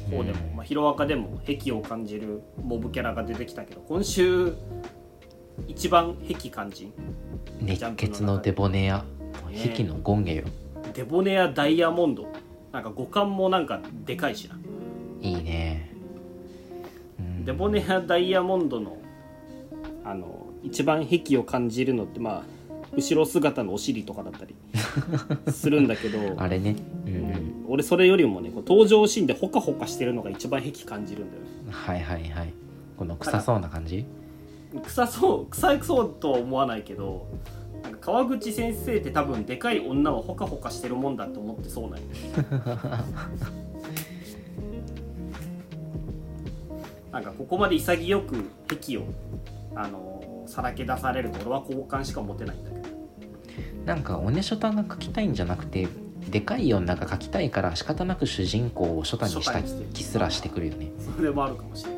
方でも、うん。まあ、ヒロアカでも癖を感じるモブキャラが出てきたけど今週一番癖感じん。熱血のデボネア。ね壁のゴンゲよ。デボネアダイヤモンド。なんか五感もなんかでかいしな。いいね。うん。デボネアダイヤモンドのあの一番癖を感じるのってまあ後ろ姿のお尻とかだったり。するんだけど。あれね。うん俺それよりもねこう登場シーンでホカホカしてるのが一番癖感じるんだよね。はいはいはい。この臭そうな感じ？臭そう臭いそうとは思わないけどなんか川口先生って多分でかい女はホカホカしてるもんだと思ってそうなんよ。なんかここまで潔く癖をあのさらけ出されると俺は好感しか持てないんだけどなんかおねしょたが描きたいんじゃなくてでかい女が描きたいから仕方なく主人公をショタにした気すらしてくるよね。それもあるかもしれない。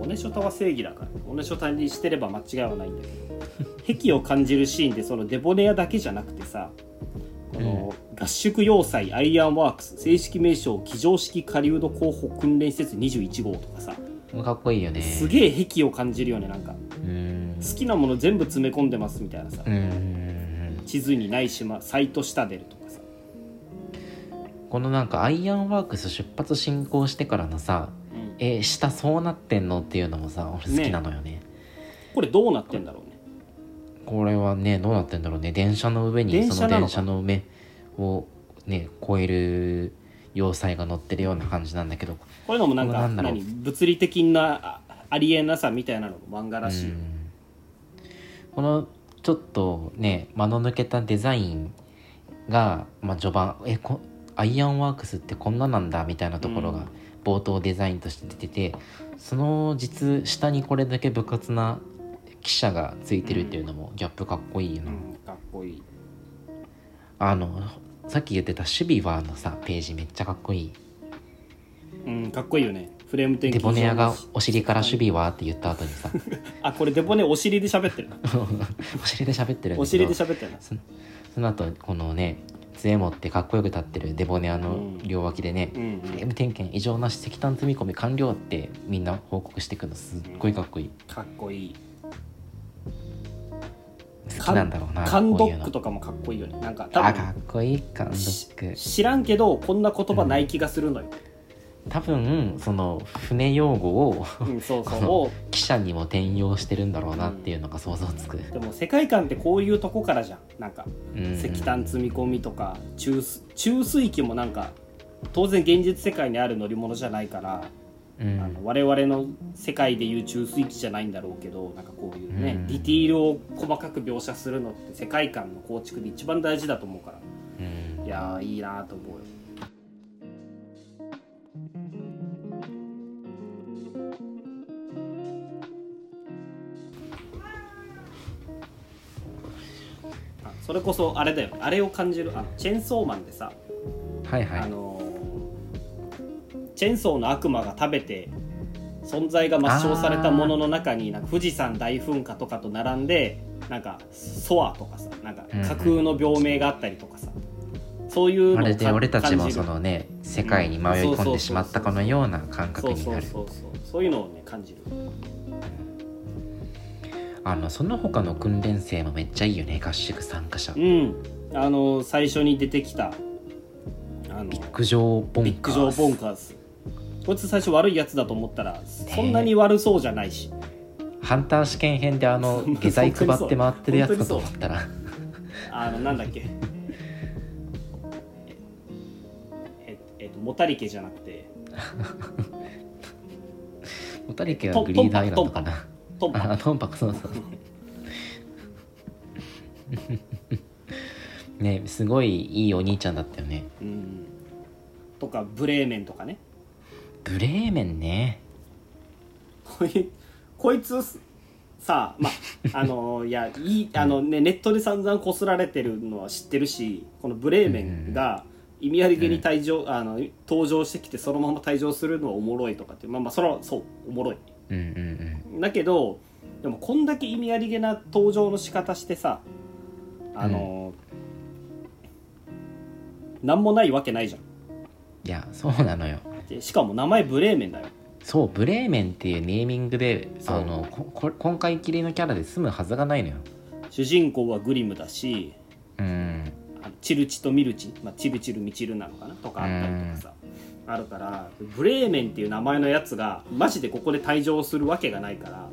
おねしょたは正義だから。おねしょたにしてれば間違いはないんだけど。癖を感じるシーンでそのデボネアだけじゃなくてさこの合宿要塞アイアンワークス正式名称机上式狩人候補訓練施設21号とかさかっこいいよね。すげえ癖を感じるよねなんか。好きなもの全部詰め込んでますみたいなさ。う地図にない島サイト下出るとかさ。このなんかアイアンワークス出発進行してからのさうん。えー下そうなってんのっていうのもさ俺好きなのよね。これどうなってんだろうね。これはねどうなってんだろうね。電車の上にその電車なの上をね越える要塞が乗ってるような感じなんだけど。こういうのもなんか何？物理的なあありえなさみたいなのも漫画らしいこのちょっとね間の抜けたデザインが、まあ、序盤えこアイアンワークスってこんななんだみたいなところがうん。冒頭デザインとして出ててその実下にこれだけ武骨な記者がついてるっていうのもギャップかっこいいよな、うんかっこいい。あのさっき言ってた守備はのさページめっちゃかっこいい。うんかっこいいよねフレーム天気デボネアがお尻から守備はって言った後にさ。あこれデボネお尻で喋ってるな。お尻で喋ってるお尻で喋ってるなそその後このね杖持ってかっこよく立ってるデボネアの両脇でね、うんフレーム点検異常なし石炭積み込み完了ってみんな報告してくのすっごいかっこいい。かっこいい。好きなんだろうなカンドックとかもかっこいいよね。なんか多あか分っこいいカンドック知らんけどこんな言葉ない気がするのよ、多分その船用語をうん、そうそう。記者にも転用してるんだろうなっていうのが想像つく、でも世界観ってこういうとこからじゃん。なんかうん石炭積み込みとか中水中水機もなんか当然現実世界にある乗り物じゃないから、うん。あの我々の世界でいう中水機じゃないんだろうけどなんかこういうね、うん。ディティールを細かく描写するのって世界観の構築で一番大事だと思うから。うん。いやーいいなと思うよそれこそあれだよ。あれを感じる。あのチェーンソーマンでさ、はいはい。あのーチェーンソーの悪魔が食べて存在が抹消されたものの中になんか富士山大噴火とかと並んでなんかソアとかさなんか架空の病名があったりとかさ、そういうのをまるで俺たちもそのね世界に迷い込んでしまったかのような感覚そうそうになるそうそう。そういうのをね感じるあのその他の訓練生もめっちゃいいよね合宿参加者。うん。あの最初に出てきたあのビッグジョー・ボンビッグジョー・カーズボンカーズこいつ最初悪いやつだと思ったらそんなに悪そうじゃないし、ハンター試験編であの 下剤配って回ってるやつかと思ったら。あのなんだっけ。ええっとモタリケじゃなくて。モタリケはグリーダーアイランドかなトンパあトンパクそうそう。ねすごいいいお兄ちゃんだったよね。うん。とかブレーメンとかね。ブレーメンね。こいこいつさまあ あのいやいいあのねネットで散々こすられてるのは知ってるしこのブレーメンが意味ありげに退場、あの登場してきてそのまま退場するのはおもろいとかってまあまあそれはそうおもろいうんうんだけどでもこんだけ意味ありげな登場の仕方してさあの、なんもないわけないじゃん。いやそうなのよ。でしかも名前ブレーメンだよ。そうブレーメンっていうネーミングであのここ今回きりのキャラで済むはずがないのよ。主人公はグリムだしうん。チルチとミルチ、まあ、チルチルミチルなのかなとかあったりとかさあるからブレーメンっていう名前のやつがマジでここで退場するわけがないから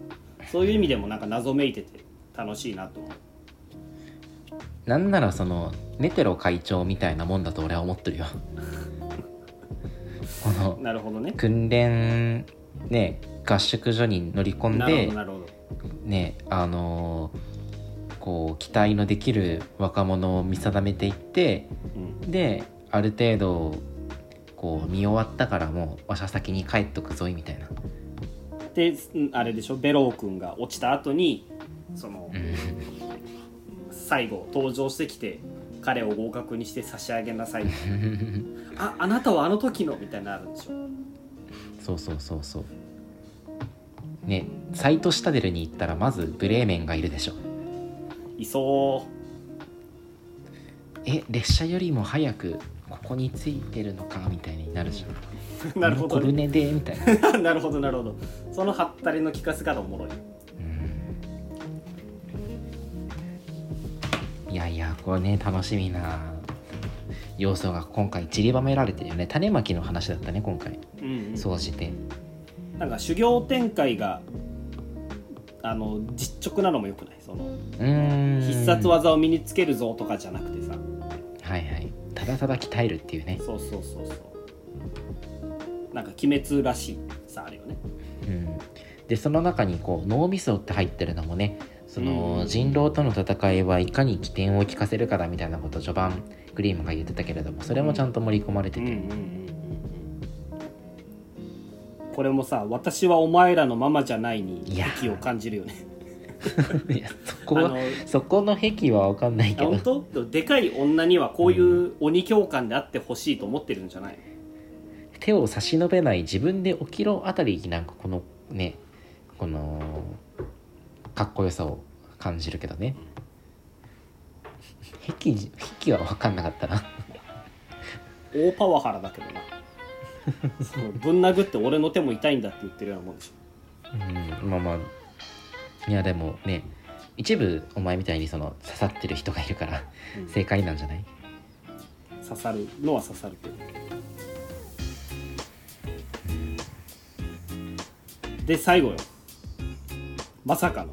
そういう意味でもなんか謎めいてて楽しいなと思う。なんならそのネテロ会長みたいなもんだと俺は思ってるよ。このなるほどね。訓練ね合宿所に乗り込んでねあのーこう期待のできる若者を見定めていってうん。である程度こう見終わったからもうわしゃ先に帰っとくぞいみたいな、でうんあれでしょベロー君が落ちた後にそのうん、最後登場してきて彼を合格にして差し上げなさい。ああなたはあの時のみたいなのあるんでしょ。そうそうそうそう。ねサイトシタデルに行ったらまずブレーメンがいるでしょ。いそえ列車よりも早くここについてるのかみたいになるじゃん。う なるほど。コルネでみたいな。なるほどなるほど。そのハったりの聞かせ方おもろい。うん。いやいやこれね楽しみな。要素が今回散りばめられてるよね。種まきの話だったね今回。うん、うん、総じて。なんか修行展開があの実直なのもよくない？そのうーん。必殺技を身につけるぞとかじゃなくてただただ鍛えるっていうね。そうそうそうそう。なんか鬼滅らしいさあるよね。うん。でその中にこう脳みそって入ってるのもねそのうん。人狼との戦いはいかに起点を利かせるかだみたいなことを序盤グリームが言ってたけれどもそれもちゃんと盛り込まれてて、うんうんうんうんうん。これもさ「私はお前らのママじゃない」にいや敵を感じるよねいやそこはあのそこの癖は分かんないけど。本当？でかい女にはこういう鬼教官であってほしいと思ってるんじゃない手を差し伸べない自分で起きろあたりになんかこのねこのかっこよさを感じるけどね。癖癖は分かんなかったな。大パワハラだけどな。ぶん殴って俺の手も痛いんだって言ってるようなもんでしうんまあまあいやでもね一部お前みたいにその刺さってる人がいるからうん。正解なんじゃない？ょ刺さるのは刺さるけど。で最後よ。まさかの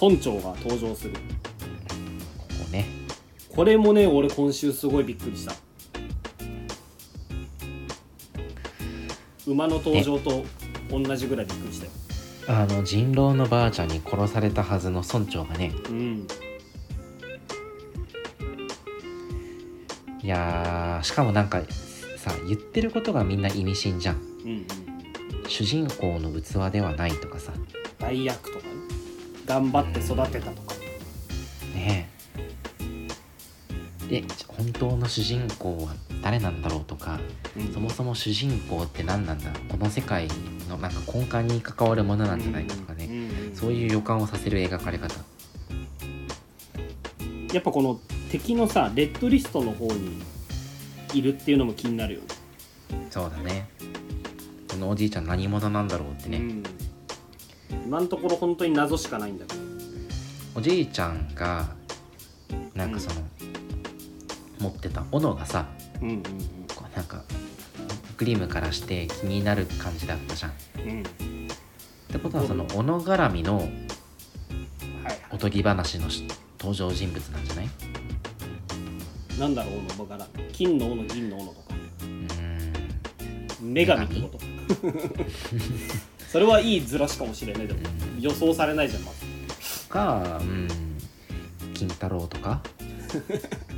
村長が登場する。こうね。これもね俺今週すごいびっくりした。馬の登場と同じぐらいびっくりしたよあの人狼のばあちゃんに殺されたはずの村長がねうん。いやーしかもなんかさ言ってることがみんな意味深じゃん。うんうん。主人公の器ではないとかさ。大役とかね。頑張って育てたとか。ねえ。で本当の主人公は誰なんだろうとかうん。そもそも主人公って何なんだ？この世界のなんか根幹に関わるものなんじゃないかとかね、うんうんそういう予感をさせる描かれ方。やっぱこの敵のさレッドリストの方にいるっていうのも気になるよね。そうだね。このおじいちゃん何者なんだろうってね、うん、今のところ本当に謎しかないんだけど。おじいちゃんがなんかその、持ってた斧がさうんうん。こうなんかグリムからして気になる感じだったじゃん。っうん。うんてことはその斧絡みのおとぎ話のし登場人物なんじゃない？なんだろう斧から金の斧銀の斧とか。うーん。女神ってこと？それはいいずらしかもしれない。でも予想されないじゃんまず。かうん。金太郎とか？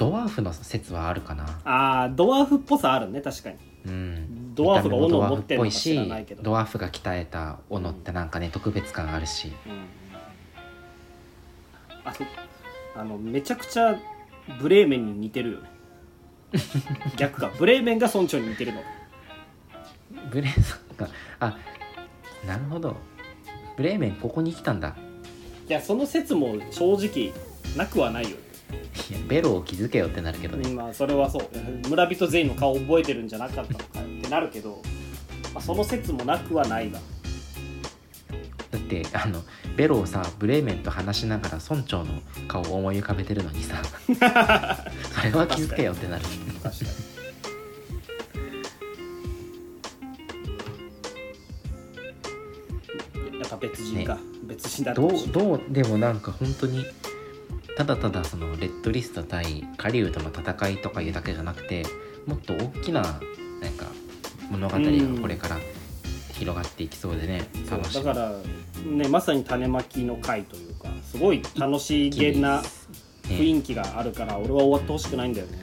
ドワーフの説はあるかな。あードワーフっぽさあるね確かに。うん。ドワーフが斧を持ってるのか知らないけど。ドワーフが鍛えた斧ってなんかね特別感あるし。うん。あとあのめちゃくちゃブレーメンに似てるよね。逆かブレーメンが村長に似てるの。ブレーさんがあなるほど。ブレーメンここに来たんだ。いやその説も正直なくはないよね ベロを気づけよってなるけどね、まあそれはそう。村人全員の顔覚えてるんじゃなかったのかよ。ってなるけど、まあ、その説もなくはないがだってあのベロをさブレーメンと話しながら村長の顔を思い浮かべてるのにさ。それは気づけよってなる。確かに。やっぱ別人か、別人だどうどうでもなんか本当にただただそのレッドリスト対狩人の戦いとかいうだけじゃなくてもっと大きななんか物語がこれから広がっていきそうでね、楽しみ。だからねまさに種まきの回というかすごい楽しげなね雰囲気があるから俺は終わってほしくないんだよね。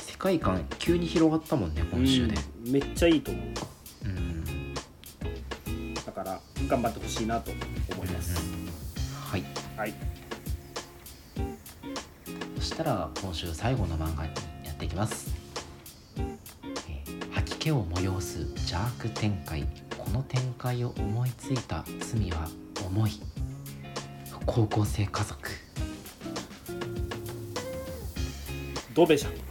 世界観急に広がったもんね今週で。うんめっちゃいいと思う。うん、だから頑張ってほしいなと思います、はい。はい。そしたら今週最後の漫画にやっていきます、えー吐き気を催す邪悪展開。この展開を思いついた罪は重い。高校生家族。ドベじゃん。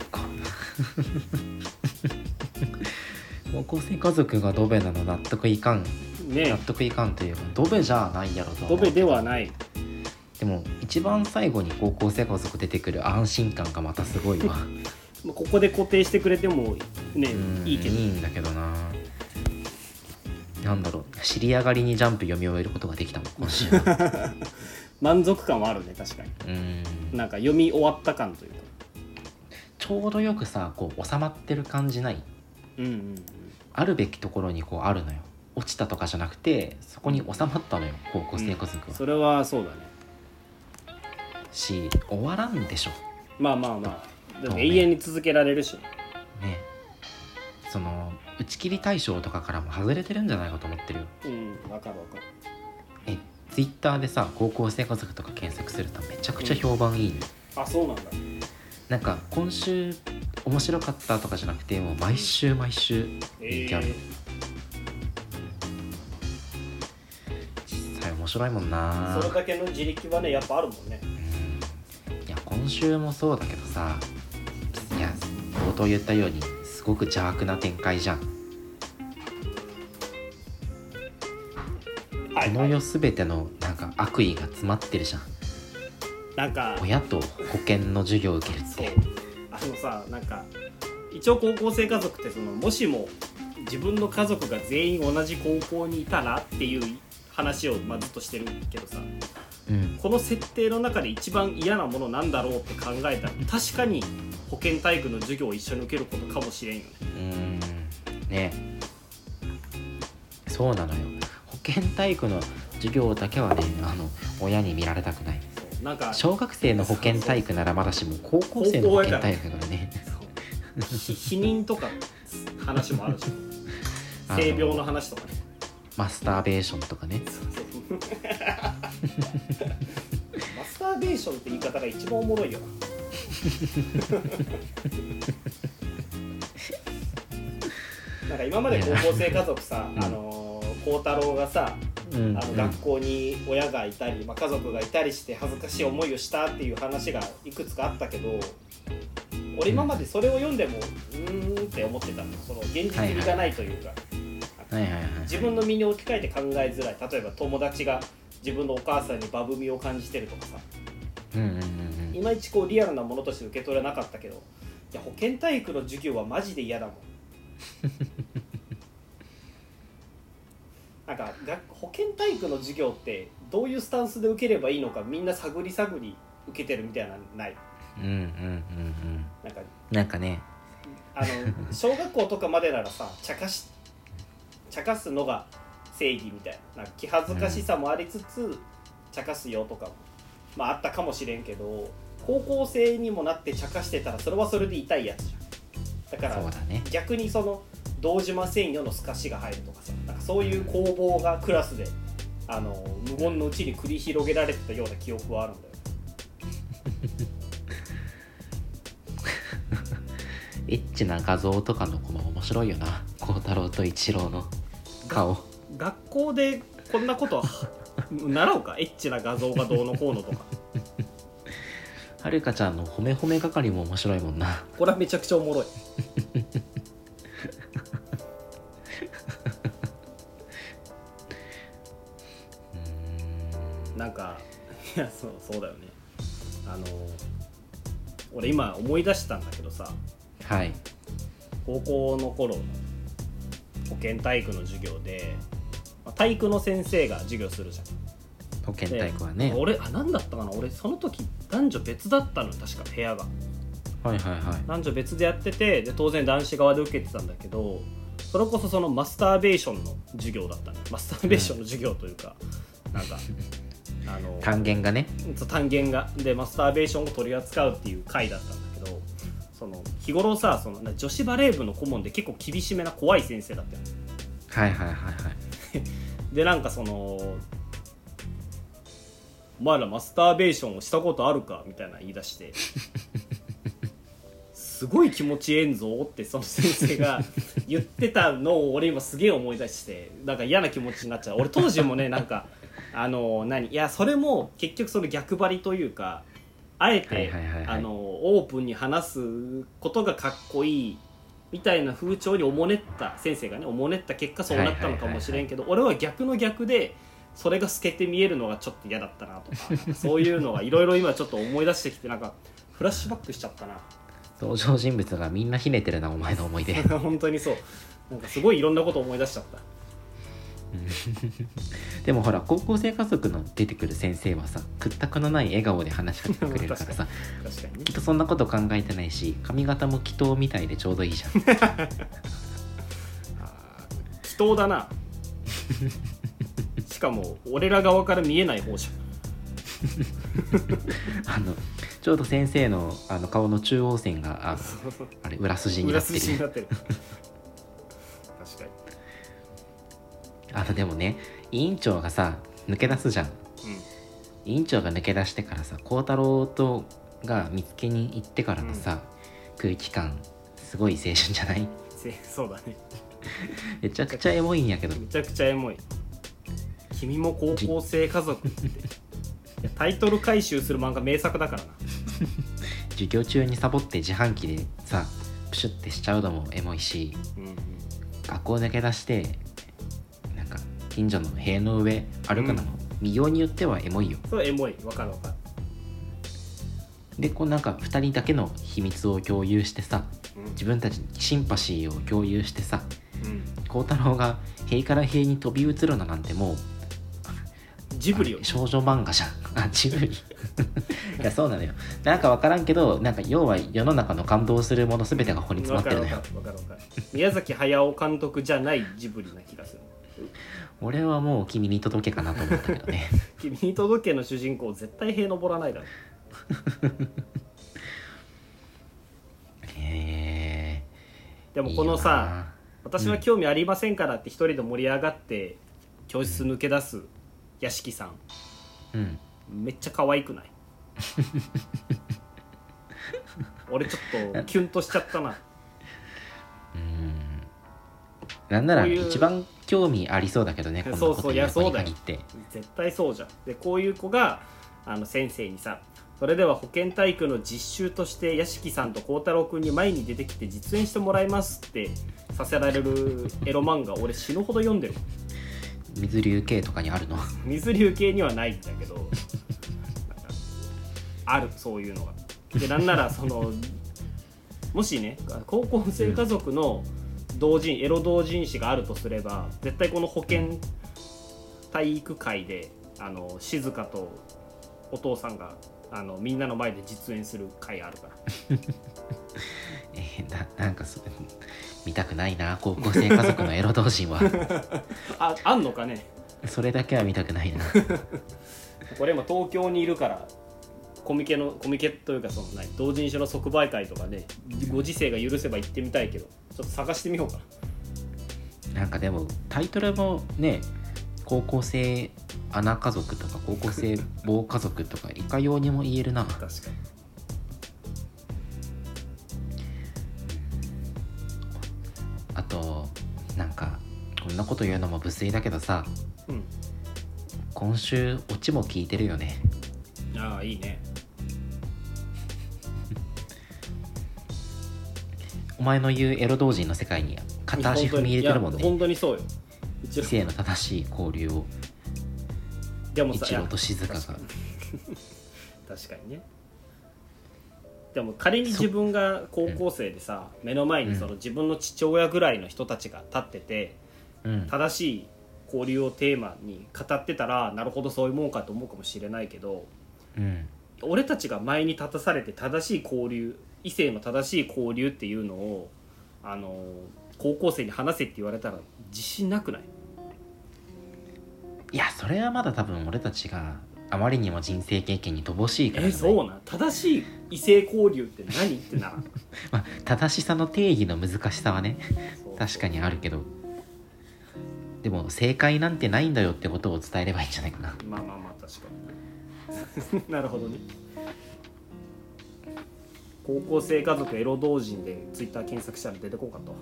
高校生家族がドベなの納得いかん。ね納得いかんというかドベじゃないやろとドベではない一番最後に高校生家族出てくる安心感がまたすごいわ。まあここで固定してくれてもねうんいいけど。いいんだけどな。なんだろう。尻上がりにジャンプ読み終えることができたもん 今週は。満足感はあるね確かに。うん。なんか読み終わった感というか。ちょうどよくさこう収まってる感じない？うんうんうん。あるべきところにこうあるのよ。落ちたとかじゃなくてそこに収まったのよ高校生家族は、それはそうだねし終わらんでしょ。まあまあまあ。だってそうね。永遠に続けられるし。ね。その打ち切り対象とかからも外れてるんじゃないかと思ってるよ。うんわかるわかる。えツイッターでさ高校生家族とか検索するとめちゃくちゃ評判いいの、あそうなんだ。なんか今週面白かったとかじゃなくてもう毎週毎週人気ある、え実際面白いもんーな。それだけの自力はねやっぱあるもんね今週もそうだけどさいや冒頭言ったようにすごく邪悪な展開じゃん、はいこの世全てのなんか悪意が詰まってるじゃん。なんか親と保険の授業を受けるっそう。てあのさなんか一応高校生家族ってそのもしも自分の家族が全員同じ高校にいたらっていう話を、まあ、ずっとしてるけどさうん。この設定の中で一番嫌なものなんだろうって考えたら確かに保健体育の授業を一緒に受けることかもしれんよね。うん。ね。そうなのよ。保健体育の授業だけはねあの親に見られたくない。なんか小学生の保健体育ならまだしも高校生の保健体育だからね。そう。ひ否認とか話もあるし。性病の話とかね。マスターベーションとかね。そうマスターベーションって言い方が一番おもろいよな。なんか今まで高校生家族さ、うん。あの孝太郎がさうん。あの学校に親がいたり、まあ、家族がいたりして恥ずかしい思いをしたっていう話がいくつかあったけど俺今までそれを読んでもうーんって思ってたの。その現実味がないというか、はいはいはい。自分の身に置き換えて考えづらい。例えば友達が自分のお母さんにバブみを感じてるとかさ。うんうんうんいまいちこうリアルなものとして受け取れなかったけどいや保健体育の授業はマジで嫌だもん。なんか学保健体育の授業ってどういうスタンスで受ければいいのかみんな探り探り受けてるみたいなのない？うんうんうんうん。なんかなんかね。あの小学校とかまでならさ茶化し茶化すのが正義みたいな気恥ずかしさもありつつ、茶化すよとかもまああったかもしれんけど高校生にもなって茶化してたらそれはそれで痛いやつじゃん。だから逆にその堂島専用の透かしが入るとかさなんかそういう攻防がクラスであの無言のうちに繰り広げられてたような記憶はあるんだよ。エッチな画像とかの子も面白いよな。孝太郎と一郎の顔学校でこんなことは 習うか？エッチな画像がどうのこうのとか。はるかちゃんの褒め褒め係も面白いもんな。これはめちゃくちゃおもろい。うなんかいやそうそうだよね。あの俺今思い出したんだけどさ。はい。高校の頃の保健体育の授業でまあ体育の先生が授業するじゃん。保健体育はね。俺あ何だったかな。俺その時男女別だったのよ確か部屋が。はいはいはい。男女別でやっててで当然男子側で受けてたんだけどそれこそそのマスターベーションの授業だったの。よマスターベーションの授業というか、なんかあの 単元がね。単元が。でマスターベーションを取り扱うっていう回だったんだけどその日頃さそのな女子バレー部の顧問で結構厳しめな怖い先生だったよはいはいはいはい でなんかその「お前らマスターベーションをしたことあるか?」みたいな言い出して すごい気持ちええんぞってその先生が言ってたのを俺今すげえ思い出してなんか嫌な気持ちになっちゃう俺当時もねなんかあの何いやそれも結局その逆張りというかあえて、あのオープンに話すことがかっこいいみたいな風潮におもねった先生がねおもねった結果そうなったのかもしれんけど俺は逆の逆でそれが透けて見えるのがちょっと嫌だったなとか そういうのがいろいろ今ちょっと思い出してきてなんかフラッシュバックしちゃったな登場人物がみんなひねってるなお前の思い出。本当にそう。なんかすごいいろんなこと思い出しちゃったでもほら高校生家族の出てくる先生はさ屈託のない笑顔で話しかけてくれるからさ確かに。ねきっとそんなこと考えてないし髪型も祈祷みたいでちょうどいいじゃん。あー祈祷だな。しかも俺ら側から見えない方じ あのちょうど先生のあの顔の中央線がああれ裏筋にな裏ってる。筋になってるあのでもね委員長がさ抜け出すじゃん。委員長が抜け出してからさ孝太郎とが見つけに行ってからのさ、空気感すごい青春じゃない？せそうだね。めちゃくちゃエモいんやけど。めちゃくちゃエモい「君も高校生家族」って。タイトル回収する漫画名作だからな。授業中にサボって自販機でさプシュってしちゃうのもエモいしうんうん。学校抜け出して近所の塀の上歩くのも見ようによってはエモいよ。それエモいわかるわかる。でこうなんか2人だけの秘密を共有してさうん。自分たちにシンパシーを共有してさうん。孝太郎が塀から塀に飛び移るのなんてもうジブリよ。あ少女漫画じゃん。あジブリ。いやそうなのよ。なんか分からんけどなんか要は世の中の感動するもの全てがここに詰まってるのよ。わかるわかるわかる。宮崎駿監督じゃないジブリな気がする俺はもう君に届けかなと思ったけどね。君に届けの主人公絶対塀登らないだろ。へえ。でもこのさ私は興味ありませんからって一人で盛り上がって教室抜け出す屋敷さん。うん。めっちゃ可愛くない？俺ちょっとキュンとしちゃったな。うんなんなら一番興味ありそうだけどねこんなそうそういやこと言う子にそうだよ。限って。絶対そうじゃん。でこういう子があの先生にさそれでは保健体育の実習として屋敷さんと孝太郎君に前に出てきて実演してもらいますってさせられるエロ漫画俺死ぬほど読んでる。水流系とかにあるの？水流系にはないんだけどあるそういうのが。でなんならそのもしね高校生家族の同人エロ同人誌があるとすれば絶対この保健体育会であの静香とお父さんがあのみんなの前で実演する会あるから。えーななんかそれ見たくないな高校生家族のエロ同人は。ああんのかね？それだけは見たくないな。これ今東京にいるからコミケのコミケというかその何同人誌の即売会とかねご時世が許せば行ってみたいけどちょっと探してみようか。ななんかでもタイトルもね高校生穴家族とか高校生棒家族とかいかようにも言えるな。確かに。あとなんかこんなこと言うのも無粋だけどさうん。今週オチも聞いてるよね。ああいいねお前の言うエロ同人の世界に片足踏み入れてるもんね。本当にそうよ。一性の正しい交流を。でもさ一郎と静香が。確かに。確かにね。でも仮に自分が高校生でさ、目の前にその自分の父親ぐらいの人たちが立っててうん。正しい交流をテーマに語ってたらなるほどそういうもんかと思うかもしれないけどうん。俺たちが前に立たされて正しい交流異性の正しい交流っていうのをあの高校生に話せって言われたら自信なくない？いやそれはまだ多分俺たちがあまりにも人生経験に乏しいからえじゃない？そうなん？正しい異性交流って何ってな。まあ、正しさの定義の難しさはね確かにあるけど。でも正解なんてないんだよってことを伝えればいいんじゃないかな。まあまあまあ確かに。なるほどね高校生家族エロ同人でツイッター検索したら出てこんかったわ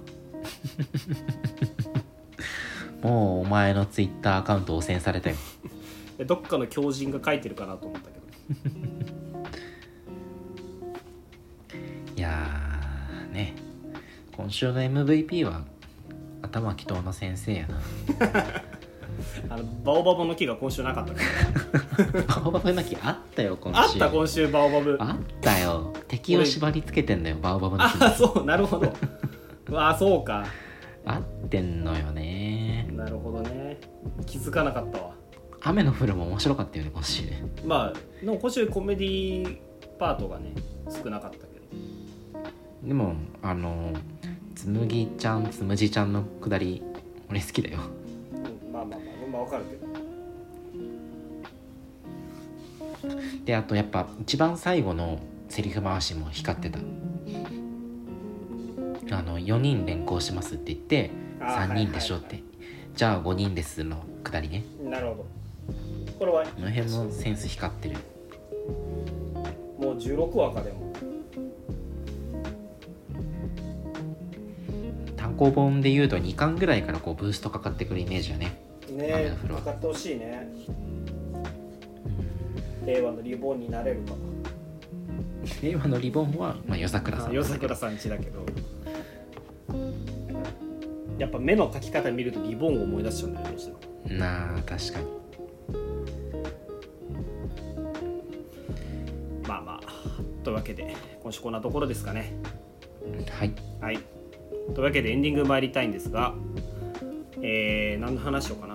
もうお前のツイッターアカウント汚染されたよ。えどっかの狂人が書いてるかなと思ったけど。いやーね。今週の MVP は頭祈祷の先生やな あのバオバブの木が今週なかったから。バオバブの木あったよ今週。あった今週バオバブ。あったよ。敵を縛り付けてんだよバオバブの木あそうなるほど。あそうか。合ってんのよね。なるほどね。気づかなかったわ。雨の降るも面白かったよね今週。まあでも今週コメディパートがね少なかったけど。でもあのつむぎちゃんつむじちゃんのくだり俺好きだよ。うんまあわかるけど。であとやっぱ一番最後のセリフ回しも光ってた。あの4人連行しますって言ってあー3人でしょって、じゃあ5人ですのくだりね。なるほど。これはこの辺もセンス光ってる。もう16話かでも。単行本で言うと2巻ぐらいからこうブーストかかってくるイメージだね。雨ねの降るわかかってほしいね。令和のリボンになれるか。令和のリボンは、まあ、夜桜さん。夜桜さんちだけど。やっぱ目の描き方見るとリボンを思い出しちゃうんだよねどうしても。なあ確かに。まあまあ。というわけで今週こんなところですかね。はい。はい。というわけでエンディング参りたいんですがえー、何の話しようかな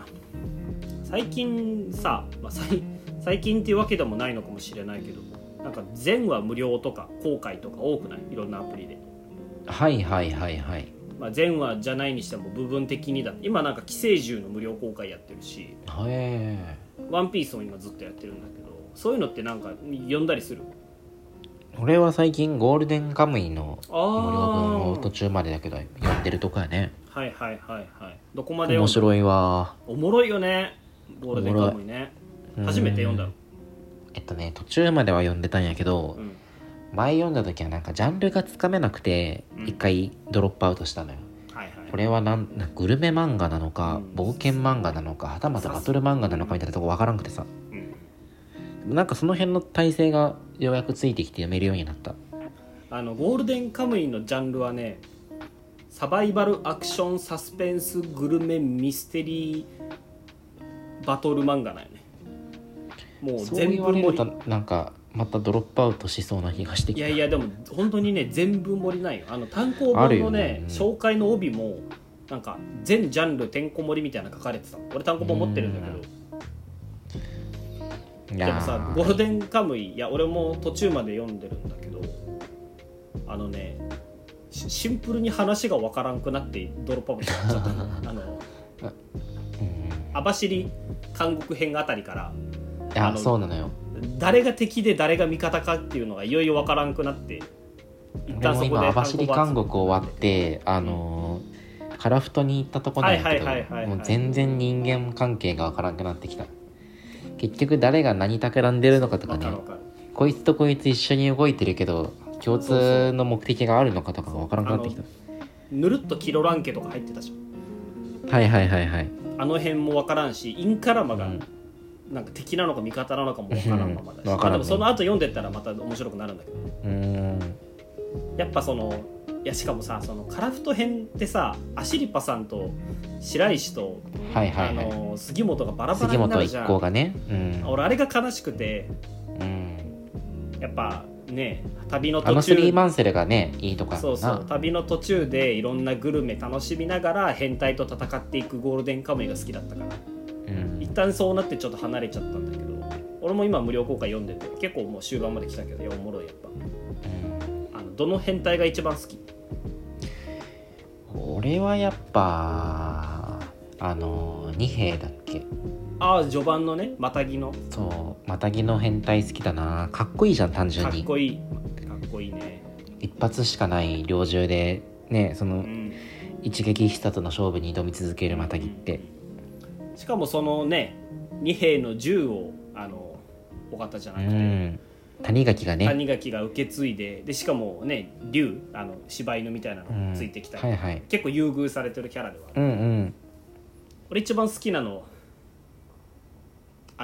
最近さ、まあ、最最近っていうわけでもないのかもしれないけどなんか全話無料とか公開とか多くない？いろんなアプリで、はいはいはいはい。まあ、全話じゃないにしても部分的にだ今なんか寄生獣の無料公開やってるしワンピースも今ずっとやってるんだけどそういうのってなんか読んだりする？俺は最近ゴールデンカムイの無料分をあ途中までだけど読んでるとこやね。あはいはいはいはい。どこまで面白いわ。おもろいよねゴールデンカムイねう。ん初めて読んだの。えっとね途中までは読んでたんやけど、うん。前読んだ時はなんかジャンルがつかめなくてうん。一回ドロップアウトしたのよ、はいはい。これはなんグルメ漫画なのか、うん。冒険漫画なのかはたまたバトル漫画なのかみたいなとこわからんくてさ。うん。なんかその辺の体制がようやくついてきて読めるようになった。あのゴールデンカムイのジャンルはねサバイバルアクションサスペンスグルメミステリーバトル漫画なんよね。もう全部盛なんかまたドロップアウトしそうな気がしてきた。りいやいやでも本当にね全部盛りないよ。あの単行本のねねうん紹介の帯もなんか全ジャンルてんこ盛りみたいなの書かれてた。俺単行本持ってるんだけど。でもさーゴールデンカムイいや俺も途中まで読んでるんだけどあのねシシンプルに話がわからんくなってドロップアウトしちゃった。の あのうん。網走監獄編あたりからいやそうなのよ。誰が敵で誰が味方かっていうのがいよいよわからんくなって一俺も今網走監単行獄終わってあのーカラフトに行ったとこなんやけどもう全然人間関係がわからなくなってきた。結局誰が何企んでるのかとかねこいつとこいつ一緒に動いてるけど共通の目的があるのかとかがわからなくなってきた。ぬるっとキロランケとか入ってたじゃん。はいはいはいはいあの辺もわからんしインカラマがうん。なんか敵なのか味方なのかもわからんままだし、うまあでもその後読んでったらまた面白くなるんだけど。やっぱそのいやしかもさそのカラフト編ってさアシリパさんと白石と、はいはいはい。あの杉本がバラバラになるじゃん。ね。うん。俺あれが悲しくて。うん。やっぱね旅のあの途中スリーマンセルがねいいとこやもんな。そうそう旅の途中でいろんなグルメ楽しみながら変態と戦っていくゴールデンカムイが好きだったから。うん。一旦そうなってちょっと離れちゃったんだけど俺も今無料公開読んでて結構もう終盤まで来たけどいやおもろいやっうん。ぱあのどの変態が一番好き？俺はやっぱあの二兵だっけ？ああ序盤のねマタギの。そうマタギの変態好きだな。かっこいいじゃん単純かっにこいい。かっこいいね。一発しかない猟銃でねそうのん。一撃必殺の勝負に挑み続けるマタギって。しかもそのね二兵の銃をあの尾形じゃうなくて、ん。谷垣がね。谷垣が受け継いででしかもね竜あの柴犬みたいなうん。のついてきたり、はいはい。結構優遇されてるキャラではある。うんうん。俺一番好きなの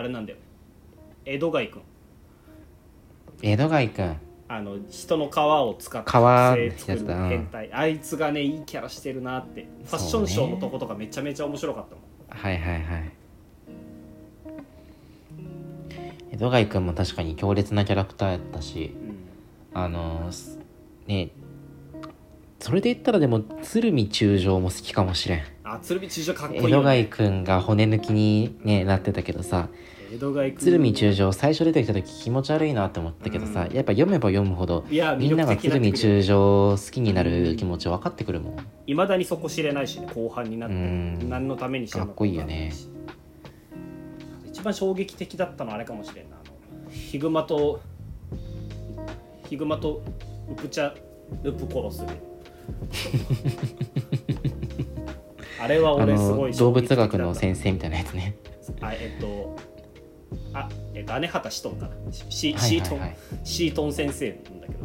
あれなんだよね。江戸貝くん。江戸貝くん。あの人の皮を使って皮作るやつだ。うん変態。あいつがねいいキャラしてるなって。ファッションショーのとことかめちゃめちゃ面白かったもん。はいはいはい江戸貝くんも確かに強烈なキャラクターやったし。あのーすねそれで言ったらでも鶴見中将も好きかもしれんあ鶴見中将かっこいい江戸貝くんが骨抜きに、ね、なってたけどさ。江戸貝鶴見中将最初出てきた時気持ち悪いなって思ったけどさ、うん。やっぱ読めば読むほどいやみんなが鶴見中将好きになる気持ち分かってくるもん。いまだにそこ知れないしね後半になって。うん。何のためにしてかっこいいよね。一番衝撃的だったのはあれかもしれんな。ヒグマとヒグマとウプチャルプ殺すあれはあ俺すごのい動物学の先生みたいなやつね。あえっとあえっと姉畑シトンかな。シはいシートン、シートン先生なんだけど。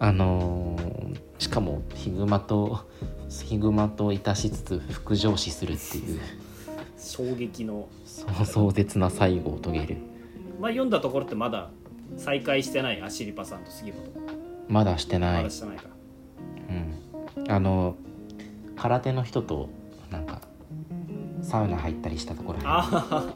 あのーしかもヒグマとヒグマといたしつつ副上司するっていう。衝撃の。壮絶な最後を遂げる。まあ読んだところってまだ再会してないアシリパさんと杉本。まだしてなまいだしてないか。うん、あの空手の人となんかサウナ入ったりしたところあ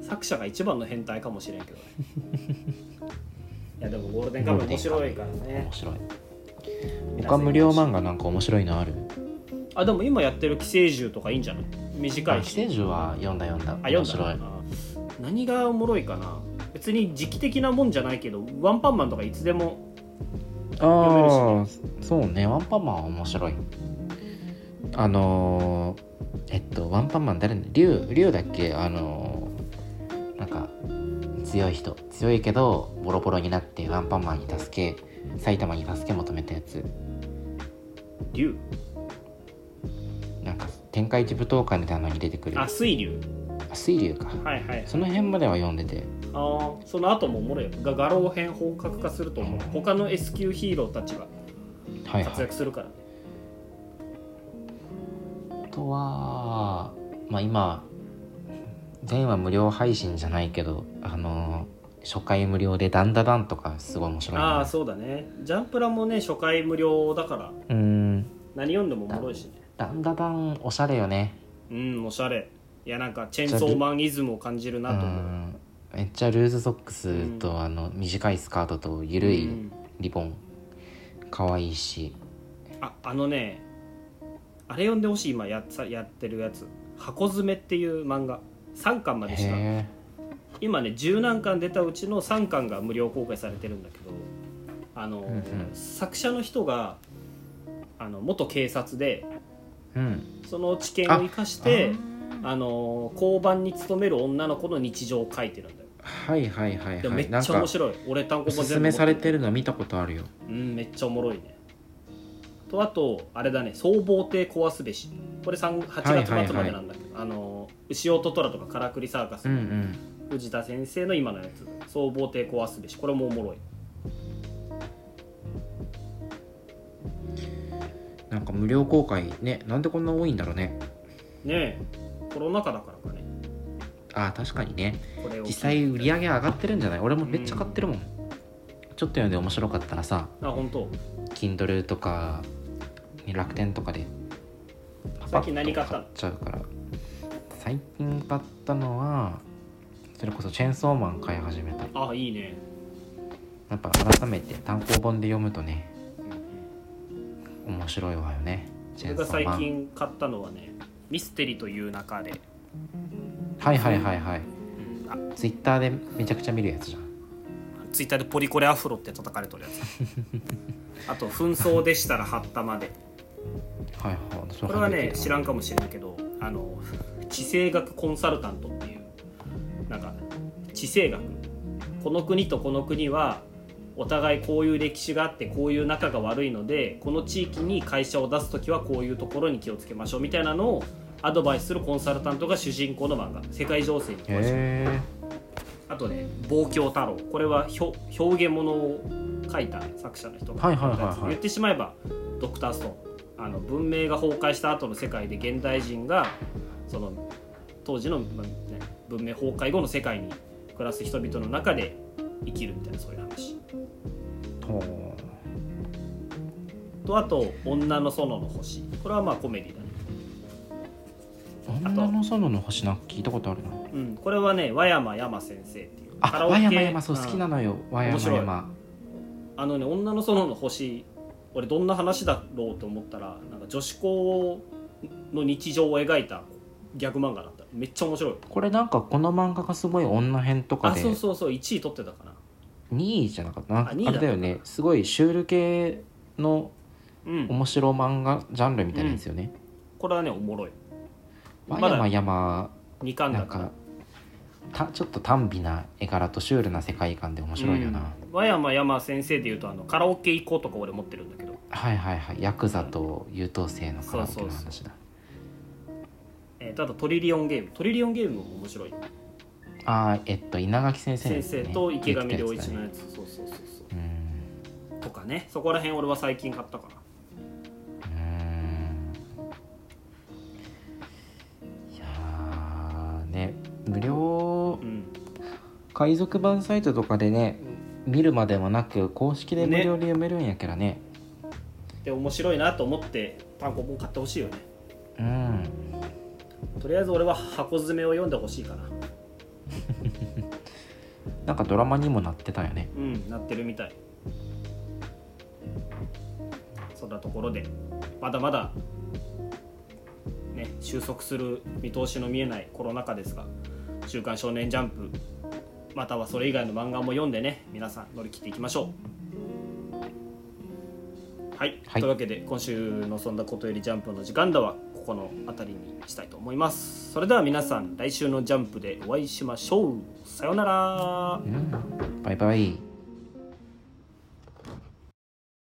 作者が一番の変態かもしれんけどね。いやでもゴールデンカムイ面白いからね。面白い。他無料漫画なんか面白いのある？あでも今やってる寄生獣とかいいんじゃない？短あいし。寄生獣は読んだ読んだ。あ読んだ。面白い。あ何がおもろいかな。別に時期的なもんじゃないけどワンパンマンとかいつでもああそうね。ワンパンマンは面白い。あのーえっとワンパンマン誰の竜竜だっけ？あのーなんか強い人。強いけどボロボロになってワンパンマンに助け埼玉に助け求めたやつ。竜なんか天下一舞踏会みたいなのに出てくる。あ水竜あ水流か。はいはい。その辺までは読んでて。あーその後もおもろいよ。が画廊編本格化すると思う。他の S 級ヒーローたちが活はいはい。躍するからね、あとはまあ今全話無料配信じゃないけどあのー初回無料でダンダダンとかすごい面白いなああそうだね。ジャンプラもね初回無料だからうーん。何読んでもおもろいしね。ダンダダンおしゃれよね。うんおしゃれいやなんかチェーンソーマンイズムを感じるうなと思う、ん。めっちゃルーズソックスと、あの短いスカートとゆるいうん。リボン。可愛いし。ああのねあれ読んでほしい今ややってるやつ「箱詰め」っていう漫画。3巻までしか。へ今ね十何巻出たうちの3巻が無料公開されてるんだけどあの、んうん。作者の人があの元警察でえうん。その知見を生かしてあの交番に勤める女の子の日常を書いてるんだよ。はいはいはいでもめっはいなんかちゃ面白い。俺単行お本すすめされてるるの見たことあるよ。うんめっちゃおもろいね。とあとあれだね。総合艇壊すべし。これ3 8月末までなんだけど、あの牛音虎とかからくりサーカスのうんうん。藤田先生の今のやつ。総合艇壊すべし。これもおもろい。なんか無料公開ね。なんでこんな多いんだろうね。ねえコロナ禍だからかね。あー確かにね。実際売り上げ上がってるんじゃない？俺もめっちゃ買ってるもん、ちょっと読んで面白かったらさ。あ本当。Kindle とか楽天とかで最近何買ったの？っちゃうから。最近買ったのはそれこそチェーンソーマン買い始めた。あいいね。やっぱ改めて単行本で読むとね面白いわよね。チェー僕が最ンソーマン。近買ったのはねミステリという中で、はいはいはいはい。うん、あ。ツイッターでめちゃくちゃ見るやつじゃん。ツイッターでポリコレアフロって叩かれてるやつ。あと紛争でしたらはったまで。はいはい。そこれはね知らんかもしれんけどあの地政学コンサルタントっていうなんか地政学。この国とこの国はお互いこういう歴史があってこういう仲が悪いのでこの地域に会社を出す時はこういうところに気をつけましょうみたいなのをアドバイスするコンサルタントが主人公の漫画。世界情勢に詳しい。へあとね「望郷太郎」これは表表現物を書いた作者の人がはいはいはいはい。言ってしまえばドクターストーン。あの文明が崩壊した後の世界で現代人がその当時の、まあね、文明崩壊後の世界に暮らす人々の中で生きるみたいなそういう話。とあと「女の園の星」これはまあコメディだ女の園の星なんか聞いたことあるな。うん、これはね和山山先生っていう。あ和山山そううん好きなのよ。和山山。あのね女の園の星俺どんな話だろうと思ったらなんか女子高の日常を描いたギャグ漫画だった。めっちゃ面白い。これなんかこの漫画がすごい女編とかあでそうそうそう1位取ってたかな。2位じゃなかった？なあ2位だあれだよね。すごいシュール系のうん。面白漫画ジャンルみたいなんですよね、これはねおもろい。和まだ山山2巻なんだからかたちょっと短美な絵柄とシュールな世界観で面白いよな、うん。和山山先生でいうとあのカラオケ行こうとか俺持ってるんだけど、はいはいはい。ヤクザと優等生のカラオケの話だ。えー、とあとトリリオンゲーム。トリリオンゲームも面白い。よああえっと稲垣先生の先生と池上良一のやつ。そうそうそうそう。うんとかね。そこら辺俺は最近買ったかなね。無料。うん。海賊版サイトとかでね見るまでもなく公式で無料で読めるんやからね。で面白いなと思って単行本買ってほしいよね。うん。とりあえず俺は箱詰めを読んでほしいかな。なんかドラマにもなってたよね。うんなってるみたい。そんなところでまだまだね収束する見通しの見えないコロナ禍ですが「週刊少年ジャンプ」またはそれ以外の漫画も読んでね皆さん乗り切っていきましょう。はい、はい。というわけで今週の「そんなことよりジャンプ」の時間だはここの辺りにしたいと思います。それでは皆さん来週の「ジャンプ」でお会いしましょう。さようなら。うん。バイバイ